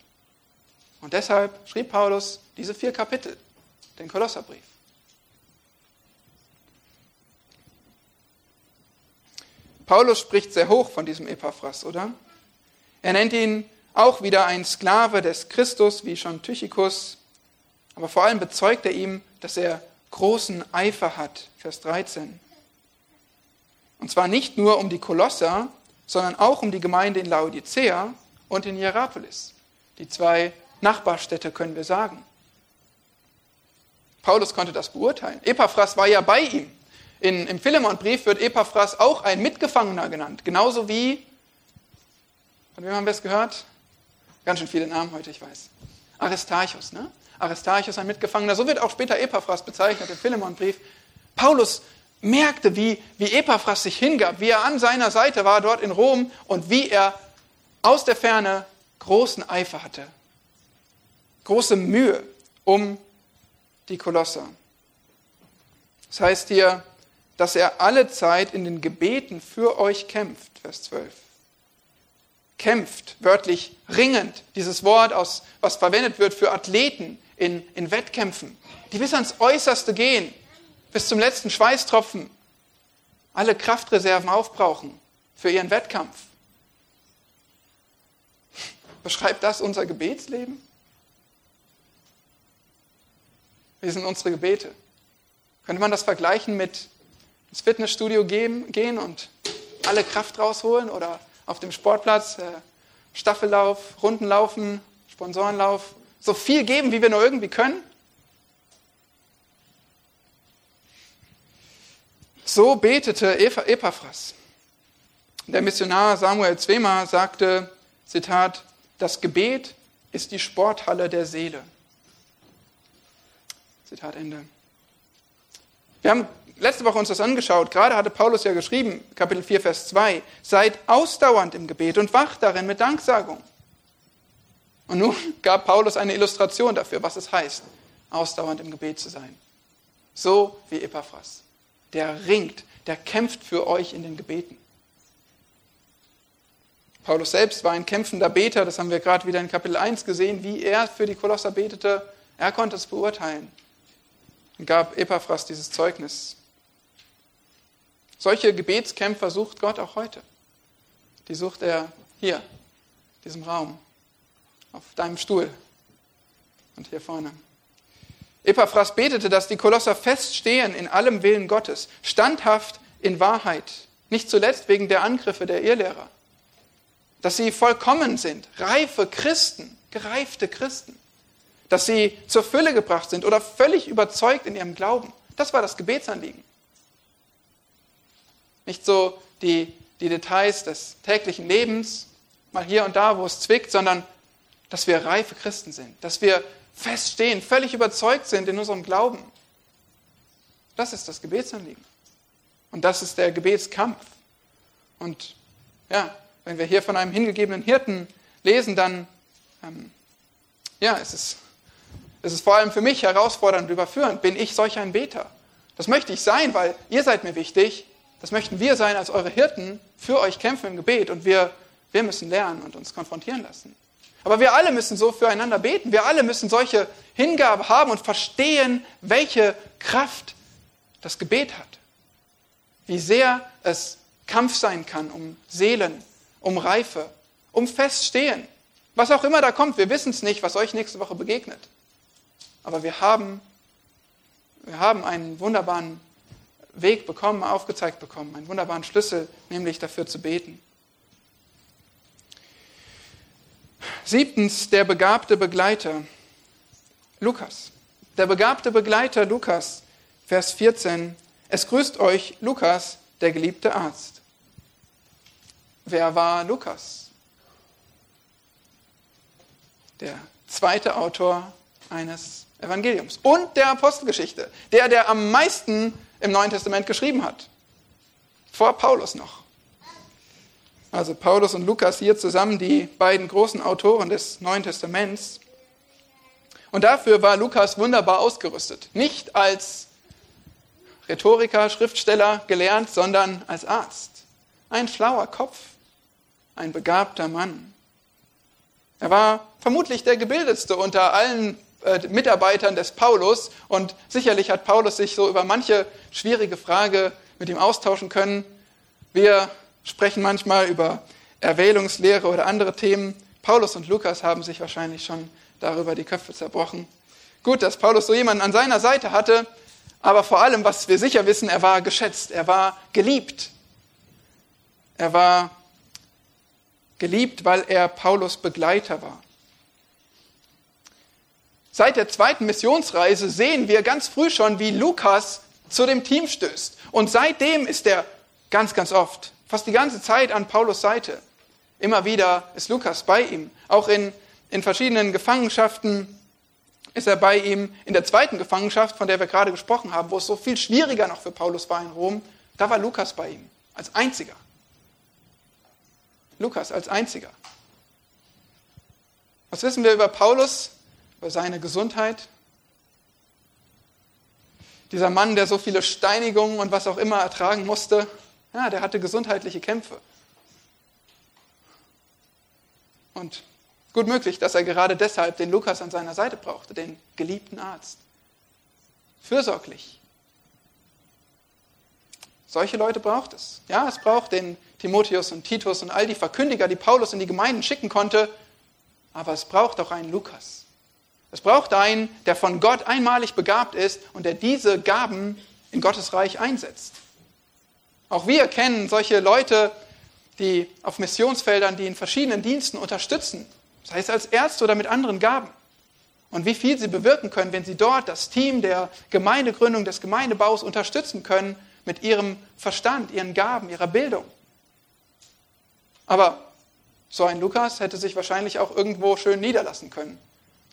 Und deshalb schrieb Paulus diese vier Kapitel, den Kolosserbrief. Paulus spricht sehr hoch von diesem Epaphras, oder? Er nennt ihn auch wieder ein Sklave des Christus, wie schon Tychicus. Aber vor allem bezeugt er ihm, dass er großen Eifer hat. Vers 13. Und zwar nicht nur um die Kolosser, sondern auch um die Gemeinde in Laodicea und in Hierapolis. Die zwei Nachbarstädte können wir sagen. Paulus konnte das beurteilen. Epaphras war ja bei ihm. In, Im Philemonbrief wird Epaphras auch ein Mitgefangener genannt. Genauso wie, von wem haben wir es gehört? Ganz schön viele Namen heute, ich weiß. Aristarchus, ne? Aristarchus, ein Mitgefangener. So wird auch später Epaphras bezeichnet im Philemonbrief. Paulus merkte, wie, wie Epaphras sich hingab, wie er an seiner Seite war dort in Rom und wie er aus der Ferne großen Eifer hatte, große Mühe um die Kolosser. Das heißt hier, dass er alle Zeit in den Gebeten für euch kämpft, Vers 12. Kämpft, wörtlich ringend, dieses Wort, aus, was verwendet wird für Athleten in, in Wettkämpfen, die bis ans Äußerste gehen, bis zum letzten Schweißtropfen alle Kraftreserven aufbrauchen für ihren Wettkampf. Beschreibt das unser Gebetsleben? Wie sind unsere Gebete? Könnte man das vergleichen mit ins Fitnessstudio gehen und alle Kraft rausholen oder auf dem Sportplatz äh, Staffellauf, Rundenlaufen, Sponsorenlauf, so viel geben, wie wir nur irgendwie können? So betete Epaphras. Der Missionar Samuel Zwemer sagte, Zitat, das Gebet ist die Sporthalle der Seele. Zitat Ende. Wir haben letzte Woche uns das angeschaut. Gerade hatte Paulus ja geschrieben, Kapitel 4, Vers 2, seid ausdauernd im Gebet und wacht darin mit Danksagung. Und nun gab Paulus eine Illustration dafür, was es heißt, ausdauernd im Gebet zu sein. So wie Epaphras der ringt, der kämpft für euch in den Gebeten. Paulus selbst war ein kämpfender Beter, das haben wir gerade wieder in Kapitel 1 gesehen, wie er für die Kolosser betete. Er konnte es beurteilen und gab Epaphras dieses Zeugnis. Solche Gebetskämpfer sucht Gott auch heute. Die sucht er hier, in diesem Raum, auf deinem Stuhl und hier vorne. Epaphras betete, dass die Kolosser feststehen in allem Willen Gottes, standhaft in Wahrheit, nicht zuletzt wegen der Angriffe der Irrlehrer. Dass sie vollkommen sind, reife Christen, gereifte Christen. Dass sie zur Fülle gebracht sind oder völlig überzeugt in ihrem Glauben. Das war das Gebetsanliegen. Nicht so die, die Details des täglichen Lebens, mal hier und da, wo es zwickt, sondern dass wir reife Christen sind, dass wir feststehen, völlig überzeugt sind in unserem Glauben. Das ist das Gebetsanliegen. Und das ist der Gebetskampf. Und ja, wenn wir hier von einem hingegebenen Hirten lesen, dann ähm, ja, es ist, es ist vor allem für mich herausfordernd und überführend. Bin ich solch ein Beter? Das möchte ich sein, weil ihr seid mir wichtig. Das möchten wir sein als eure Hirten, für euch kämpfen im Gebet. Und wir, wir müssen lernen und uns konfrontieren lassen. Aber wir alle müssen so füreinander beten. Wir alle müssen solche Hingabe haben und verstehen, welche Kraft das Gebet hat. Wie sehr es Kampf sein kann um Seelen, um Reife, um Feststehen. Was auch immer da kommt, wir wissen es nicht, was euch nächste Woche begegnet. Aber wir haben, wir haben einen wunderbaren Weg bekommen, aufgezeigt bekommen, einen wunderbaren Schlüssel, nämlich dafür zu beten. Siebtens, der begabte Begleiter, Lukas. Der begabte Begleiter Lukas, Vers 14. Es grüßt euch Lukas, der geliebte Arzt. Wer war Lukas? Der zweite Autor eines Evangeliums und der Apostelgeschichte. Der, der am meisten im Neuen Testament geschrieben hat. Vor Paulus noch. Also Paulus und Lukas hier zusammen, die beiden großen Autoren des Neuen Testaments. Und dafür war Lukas wunderbar ausgerüstet. Nicht als Rhetoriker, Schriftsteller gelernt, sondern als Arzt. Ein schlauer Kopf, ein begabter Mann. Er war vermutlich der gebildetste unter allen äh, Mitarbeitern des Paulus und sicherlich hat Paulus sich so über manche schwierige Frage mit ihm austauschen können. Wir sprechen manchmal über Erwählungslehre oder andere Themen. Paulus und Lukas haben sich wahrscheinlich schon darüber die Köpfe zerbrochen. Gut, dass Paulus so jemanden an seiner Seite hatte, aber vor allem, was wir sicher wissen, er war geschätzt, er war geliebt. Er war geliebt, weil er Paulus Begleiter war. Seit der zweiten Missionsreise sehen wir ganz früh schon, wie Lukas zu dem Team stößt. Und seitdem ist er ganz, ganz oft, fast die ganze Zeit an Paulus Seite. Immer wieder ist Lukas bei ihm. Auch in, in verschiedenen Gefangenschaften ist er bei ihm. In der zweiten Gefangenschaft, von der wir gerade gesprochen haben, wo es so viel schwieriger noch für Paulus war in Rom, da war Lukas bei ihm, als einziger. Lukas als einziger. Was wissen wir über Paulus, über seine Gesundheit? Dieser Mann, der so viele Steinigungen und was auch immer ertragen musste, ja, der hatte gesundheitliche Kämpfe. Und gut möglich, dass er gerade deshalb den Lukas an seiner Seite brauchte, den geliebten Arzt. Fürsorglich. Solche Leute braucht es. Ja, es braucht den Timotheus und Titus und all die Verkündiger, die Paulus in die Gemeinden schicken konnte, aber es braucht auch einen Lukas. Es braucht einen, der von Gott einmalig begabt ist und der diese Gaben in Gottes Reich einsetzt. Auch wir kennen solche Leute, die auf Missionsfeldern, die in verschiedenen Diensten unterstützen, sei es als Ärzte oder mit anderen Gaben. Und wie viel sie bewirken können, wenn sie dort das Team der Gemeindegründung, des Gemeindebaus unterstützen können mit ihrem Verstand, ihren Gaben, ihrer Bildung. Aber so ein Lukas hätte sich wahrscheinlich auch irgendwo schön niederlassen können,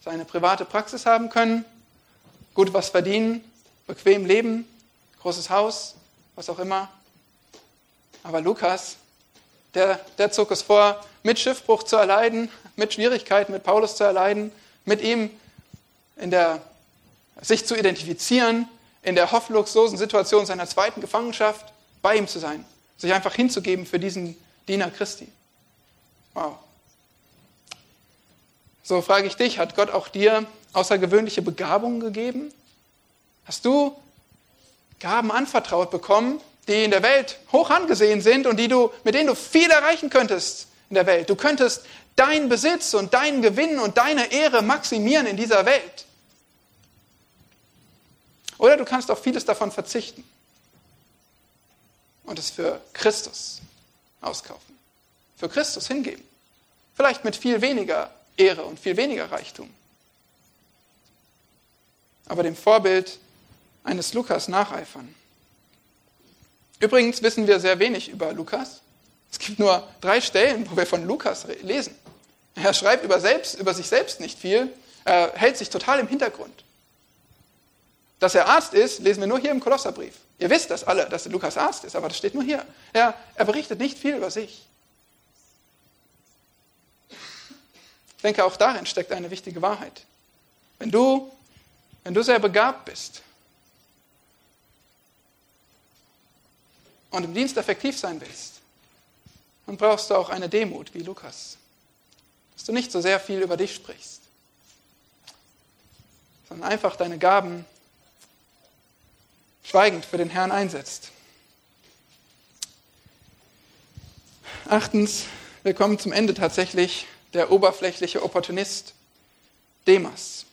seine private Praxis haben können, gut was verdienen, bequem leben, großes Haus, was auch immer. Aber Lukas, der, der zog es vor, mit Schiffbruch zu erleiden, mit Schwierigkeiten mit Paulus zu erleiden, mit ihm in der, sich zu identifizieren, in der hoffnungslosen Situation seiner zweiten Gefangenschaft bei ihm zu sein, sich einfach hinzugeben für diesen Diener Christi. Wow. So frage ich dich, hat Gott auch dir außergewöhnliche Begabungen gegeben? Hast du Gaben anvertraut bekommen, die in der Welt hoch angesehen sind und die du, mit denen du viel erreichen könntest in der Welt? Du könntest deinen Besitz und deinen Gewinn und deine Ehre maximieren in dieser Welt. Oder du kannst auf vieles davon verzichten und es für Christus auskaufen, für Christus hingeben. Vielleicht mit viel weniger Ehre und viel weniger Reichtum. Aber dem Vorbild eines Lukas nacheifern. Übrigens wissen wir sehr wenig über Lukas. Es gibt nur drei Stellen, wo wir von Lukas lesen. Er schreibt über, selbst, über sich selbst nicht viel, er hält sich total im Hintergrund. Dass er Arzt ist, lesen wir nur hier im Kolosserbrief. Ihr wisst das alle, dass Lukas Arzt ist, aber das steht nur hier. Er, er berichtet nicht viel über sich. Ich denke, auch darin steckt eine wichtige Wahrheit. Wenn du, wenn du sehr begabt bist und im Dienst effektiv sein willst, dann brauchst du auch eine Demut wie Lukas. Dass du nicht so sehr viel über dich sprichst, sondern einfach deine Gaben schweigend für den Herrn einsetzt. Achtens, wir kommen zum Ende tatsächlich, der oberflächliche Opportunist, Demas.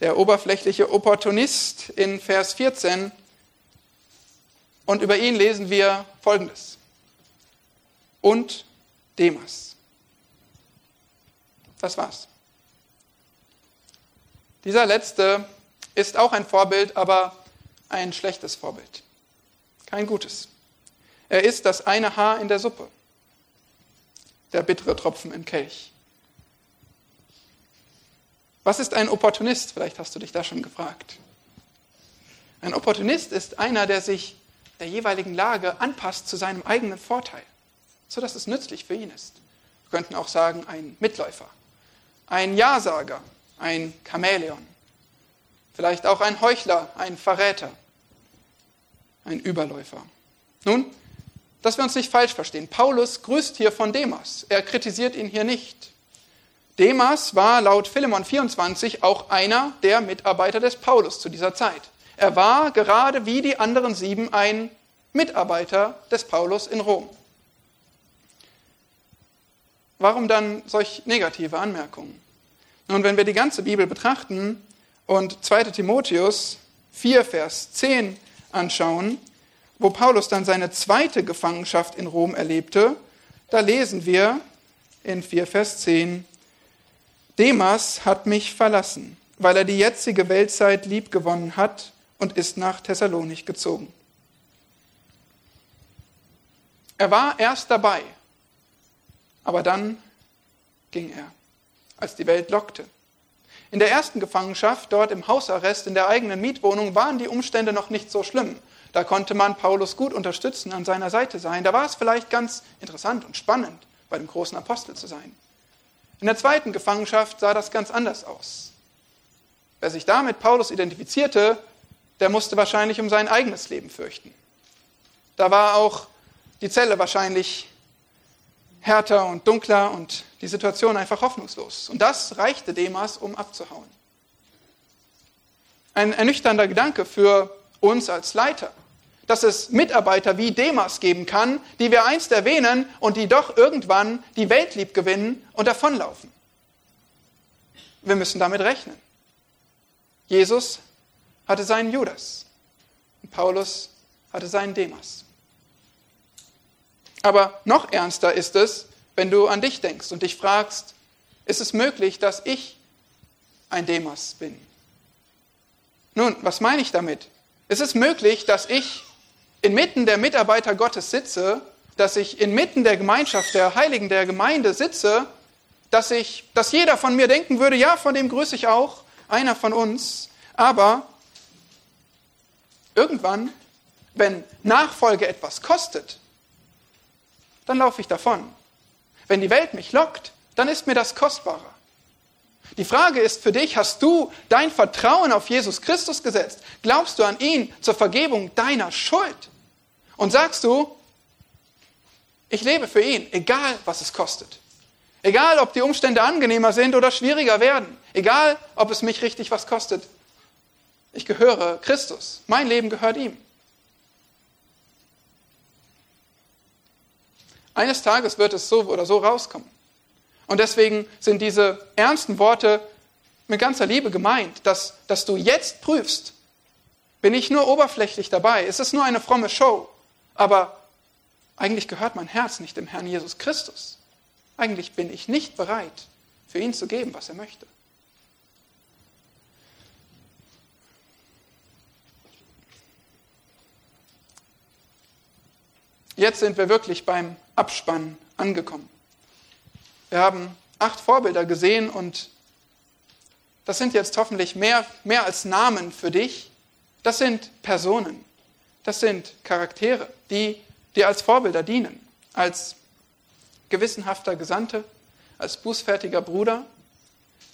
Der oberflächliche Opportunist in Vers 14. Und über ihn lesen wir Folgendes. Und Demas. Das war's. Dieser letzte ist auch ein Vorbild, aber ein schlechtes Vorbild, kein gutes. Er ist das eine Haar in der Suppe, der bittere Tropfen im Kelch. Was ist ein Opportunist? Vielleicht hast du dich da schon gefragt. Ein Opportunist ist einer, der sich der jeweiligen Lage anpasst zu seinem eigenen Vorteil, sodass es nützlich für ihn ist. Wir könnten auch sagen, ein Mitläufer, ein Ja-Sager, ein Chamäleon, Vielleicht auch ein Heuchler, ein Verräter, ein Überläufer. Nun, dass wir uns nicht falsch verstehen. Paulus grüßt hier von Demas. Er kritisiert ihn hier nicht. Demas war laut Philemon 24 auch einer der Mitarbeiter des Paulus zu dieser Zeit. Er war gerade wie die anderen sieben ein Mitarbeiter des Paulus in Rom. Warum dann solch negative Anmerkungen? Nun, wenn wir die ganze Bibel betrachten und 2 Timotheus 4, Vers 10 anschauen, wo Paulus dann seine zweite Gefangenschaft in Rom erlebte, da lesen wir in 4, Vers 10, Demas hat mich verlassen, weil er die jetzige Weltzeit liebgewonnen hat und ist nach Thessalonich gezogen. Er war erst dabei, aber dann ging er, als die Welt lockte. In der ersten Gefangenschaft, dort im Hausarrest in der eigenen Mietwohnung, waren die Umstände noch nicht so schlimm. Da konnte man Paulus gut unterstützen, an seiner Seite sein. Da war es vielleicht ganz interessant und spannend, bei dem großen Apostel zu sein. In der zweiten Gefangenschaft sah das ganz anders aus. Wer sich da mit Paulus identifizierte, der musste wahrscheinlich um sein eigenes Leben fürchten. Da war auch die Zelle wahrscheinlich härter und dunkler und die Situation einfach hoffnungslos. Und das reichte Demas, um abzuhauen. Ein ernüchternder Gedanke für uns als Leiter, dass es Mitarbeiter wie Demas geben kann, die wir einst erwähnen und die doch irgendwann die Welt lieb gewinnen und davonlaufen. Wir müssen damit rechnen. Jesus hatte seinen Judas und Paulus hatte seinen Demas. Aber noch ernster ist es, wenn du an dich denkst und dich fragst, ist es möglich, dass ich ein Demas bin? Nun, was meine ich damit? Ist es möglich, dass ich inmitten der Mitarbeiter Gottes sitze, dass ich inmitten der Gemeinschaft der Heiligen der Gemeinde sitze, dass ich, dass jeder von mir denken würde, ja, von dem grüße ich auch, einer von uns, aber irgendwann, wenn Nachfolge etwas kostet, dann laufe ich davon. Wenn die Welt mich lockt, dann ist mir das kostbarer. Die Frage ist für dich, hast du dein Vertrauen auf Jesus Christus gesetzt? Glaubst du an ihn zur Vergebung deiner Schuld? Und sagst du, ich lebe für ihn, egal was es kostet. Egal, ob die Umstände angenehmer sind oder schwieriger werden. Egal, ob es mich richtig was kostet. Ich gehöre Christus. Mein Leben gehört ihm. Eines Tages wird es so oder so rauskommen. Und deswegen sind diese ernsten Worte mit ganzer Liebe gemeint, dass, dass du jetzt prüfst, bin ich nur oberflächlich dabei, ist es nur eine fromme Show, aber eigentlich gehört mein Herz nicht dem Herrn Jesus Christus. Eigentlich bin ich nicht bereit, für ihn zu geben, was er möchte. Jetzt sind wir wirklich beim Abspann angekommen. Wir haben acht Vorbilder gesehen und das sind jetzt hoffentlich mehr, mehr als Namen für dich. Das sind Personen, das sind Charaktere, die dir als Vorbilder dienen, als gewissenhafter Gesandte, als bußfertiger Bruder,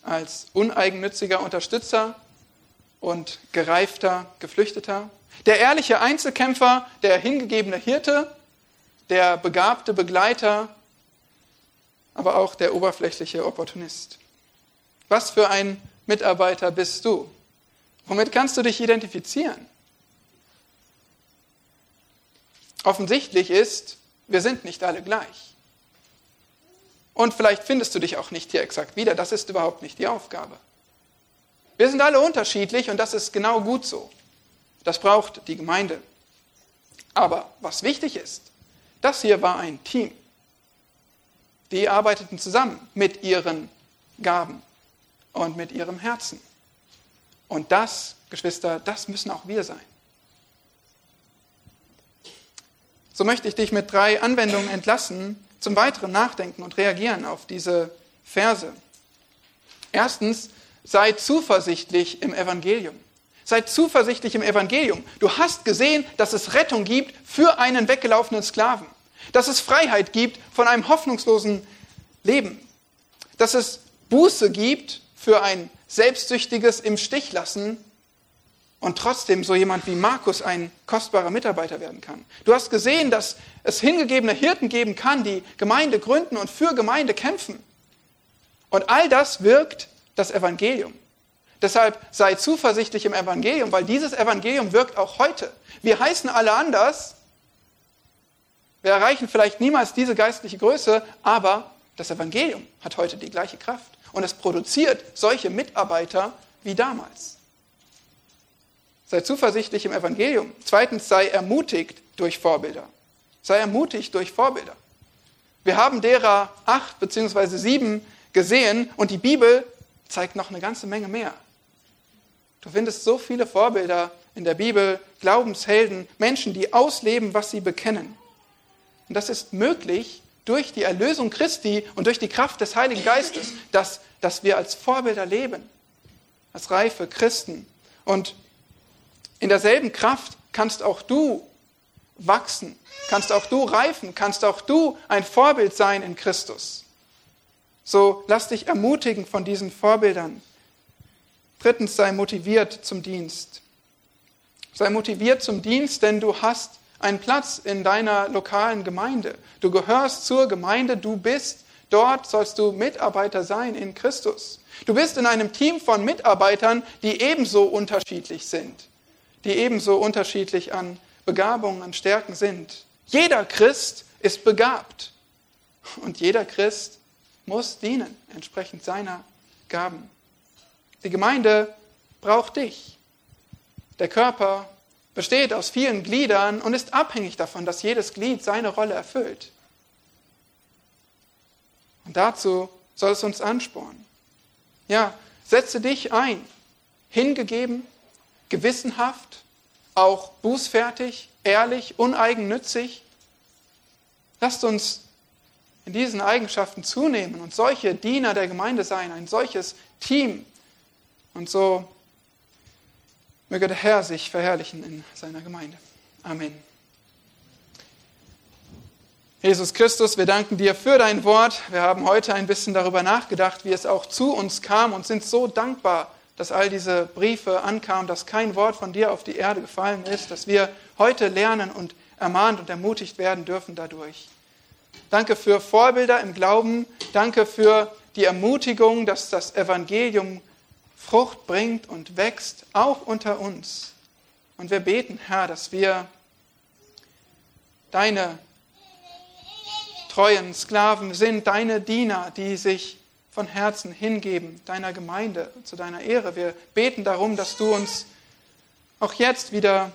als uneigennütziger Unterstützer und gereifter Geflüchteter, der ehrliche Einzelkämpfer, der hingegebene Hirte, der begabte Begleiter, aber auch der oberflächliche Opportunist. Was für ein Mitarbeiter bist du? Womit kannst du dich identifizieren? Offensichtlich ist, wir sind nicht alle gleich. Und vielleicht findest du dich auch nicht hier exakt wieder. Das ist überhaupt nicht die Aufgabe. Wir sind alle unterschiedlich und das ist genau gut so. Das braucht die Gemeinde. Aber was wichtig ist, das hier war ein Team. Die arbeiteten zusammen mit ihren Gaben und mit ihrem Herzen. Und das, Geschwister, das müssen auch wir sein. So möchte ich dich mit drei Anwendungen entlassen zum weiteren Nachdenken und Reagieren auf diese Verse. Erstens, sei zuversichtlich im Evangelium. Sei zuversichtlich im Evangelium. Du hast gesehen, dass es Rettung gibt für einen weggelaufenen Sklaven. Dass es Freiheit gibt von einem hoffnungslosen Leben. Dass es Buße gibt für ein selbstsüchtiges Im Stich lassen und trotzdem so jemand wie Markus ein kostbarer Mitarbeiter werden kann. Du hast gesehen, dass es hingegebene Hirten geben kann, die Gemeinde gründen und für Gemeinde kämpfen. Und all das wirkt das Evangelium. Deshalb sei zuversichtlich im Evangelium, weil dieses Evangelium wirkt auch heute. Wir heißen alle anders. Wir erreichen vielleicht niemals diese geistliche Größe, aber das Evangelium hat heute die gleiche Kraft. Und es produziert solche Mitarbeiter wie damals. Sei zuversichtlich im Evangelium. Zweitens, sei ermutigt durch Vorbilder. Sei ermutigt durch Vorbilder. Wir haben derer acht beziehungsweise sieben gesehen und die Bibel zeigt noch eine ganze Menge mehr. Du findest so viele Vorbilder in der Bibel, Glaubenshelden, Menschen, die ausleben, was sie bekennen. Und das ist möglich durch die Erlösung Christi und durch die Kraft des Heiligen Geistes, dass, dass wir als Vorbilder leben, als reife Christen. Und in derselben Kraft kannst auch du wachsen, kannst auch du reifen, kannst auch du ein Vorbild sein in Christus. So lass dich ermutigen von diesen Vorbildern. Drittens, sei motiviert zum Dienst. Sei motiviert zum Dienst, denn du hast einen Platz in deiner lokalen Gemeinde. Du gehörst zur Gemeinde, du bist dort, sollst du Mitarbeiter sein in Christus. Du bist in einem Team von Mitarbeitern, die ebenso unterschiedlich sind die ebenso unterschiedlich an Begabungen, an Stärken sind. Jeder Christ ist begabt und jeder Christ muss dienen, entsprechend seiner Gaben. Die Gemeinde braucht dich. Der Körper besteht aus vielen Gliedern und ist abhängig davon, dass jedes Glied seine Rolle erfüllt. Und dazu soll es uns anspornen. Ja, setze dich ein, hingegeben, gewissenhaft, auch bußfertig, ehrlich, uneigennützig. Lasst uns in diesen Eigenschaften zunehmen und solche Diener der Gemeinde sein, ein solches Team. Und so möge der Herr sich verherrlichen in seiner Gemeinde. Amen. Jesus Christus, wir danken dir für dein Wort. Wir haben heute ein bisschen darüber nachgedacht, wie es auch zu uns kam und sind so dankbar dass all diese Briefe ankamen, dass kein Wort von dir auf die Erde gefallen ist, dass wir heute lernen und ermahnt und ermutigt werden dürfen dadurch. Danke für Vorbilder im Glauben. Danke für die Ermutigung, dass das Evangelium Frucht bringt und wächst, auch unter uns. Und wir beten, Herr, dass wir deine treuen Sklaven sind, deine Diener, die sich von Herzen hingeben deiner Gemeinde zu deiner Ehre. Wir beten darum, dass du uns auch jetzt wieder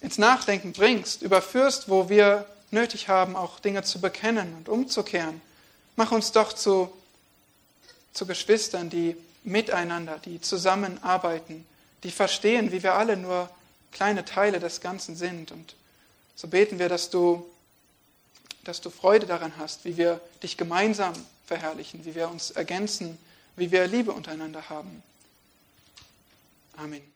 ins Nachdenken bringst, überführst, wo wir nötig haben, auch Dinge zu bekennen und umzukehren. Mach uns doch zu, zu Geschwistern, die miteinander, die zusammenarbeiten, die verstehen, wie wir alle nur kleine Teile des Ganzen sind. Und so beten wir, dass du, dass du Freude daran hast, wie wir dich gemeinsam verherrlichen, wie wir uns ergänzen, wie wir Liebe untereinander haben. Amen.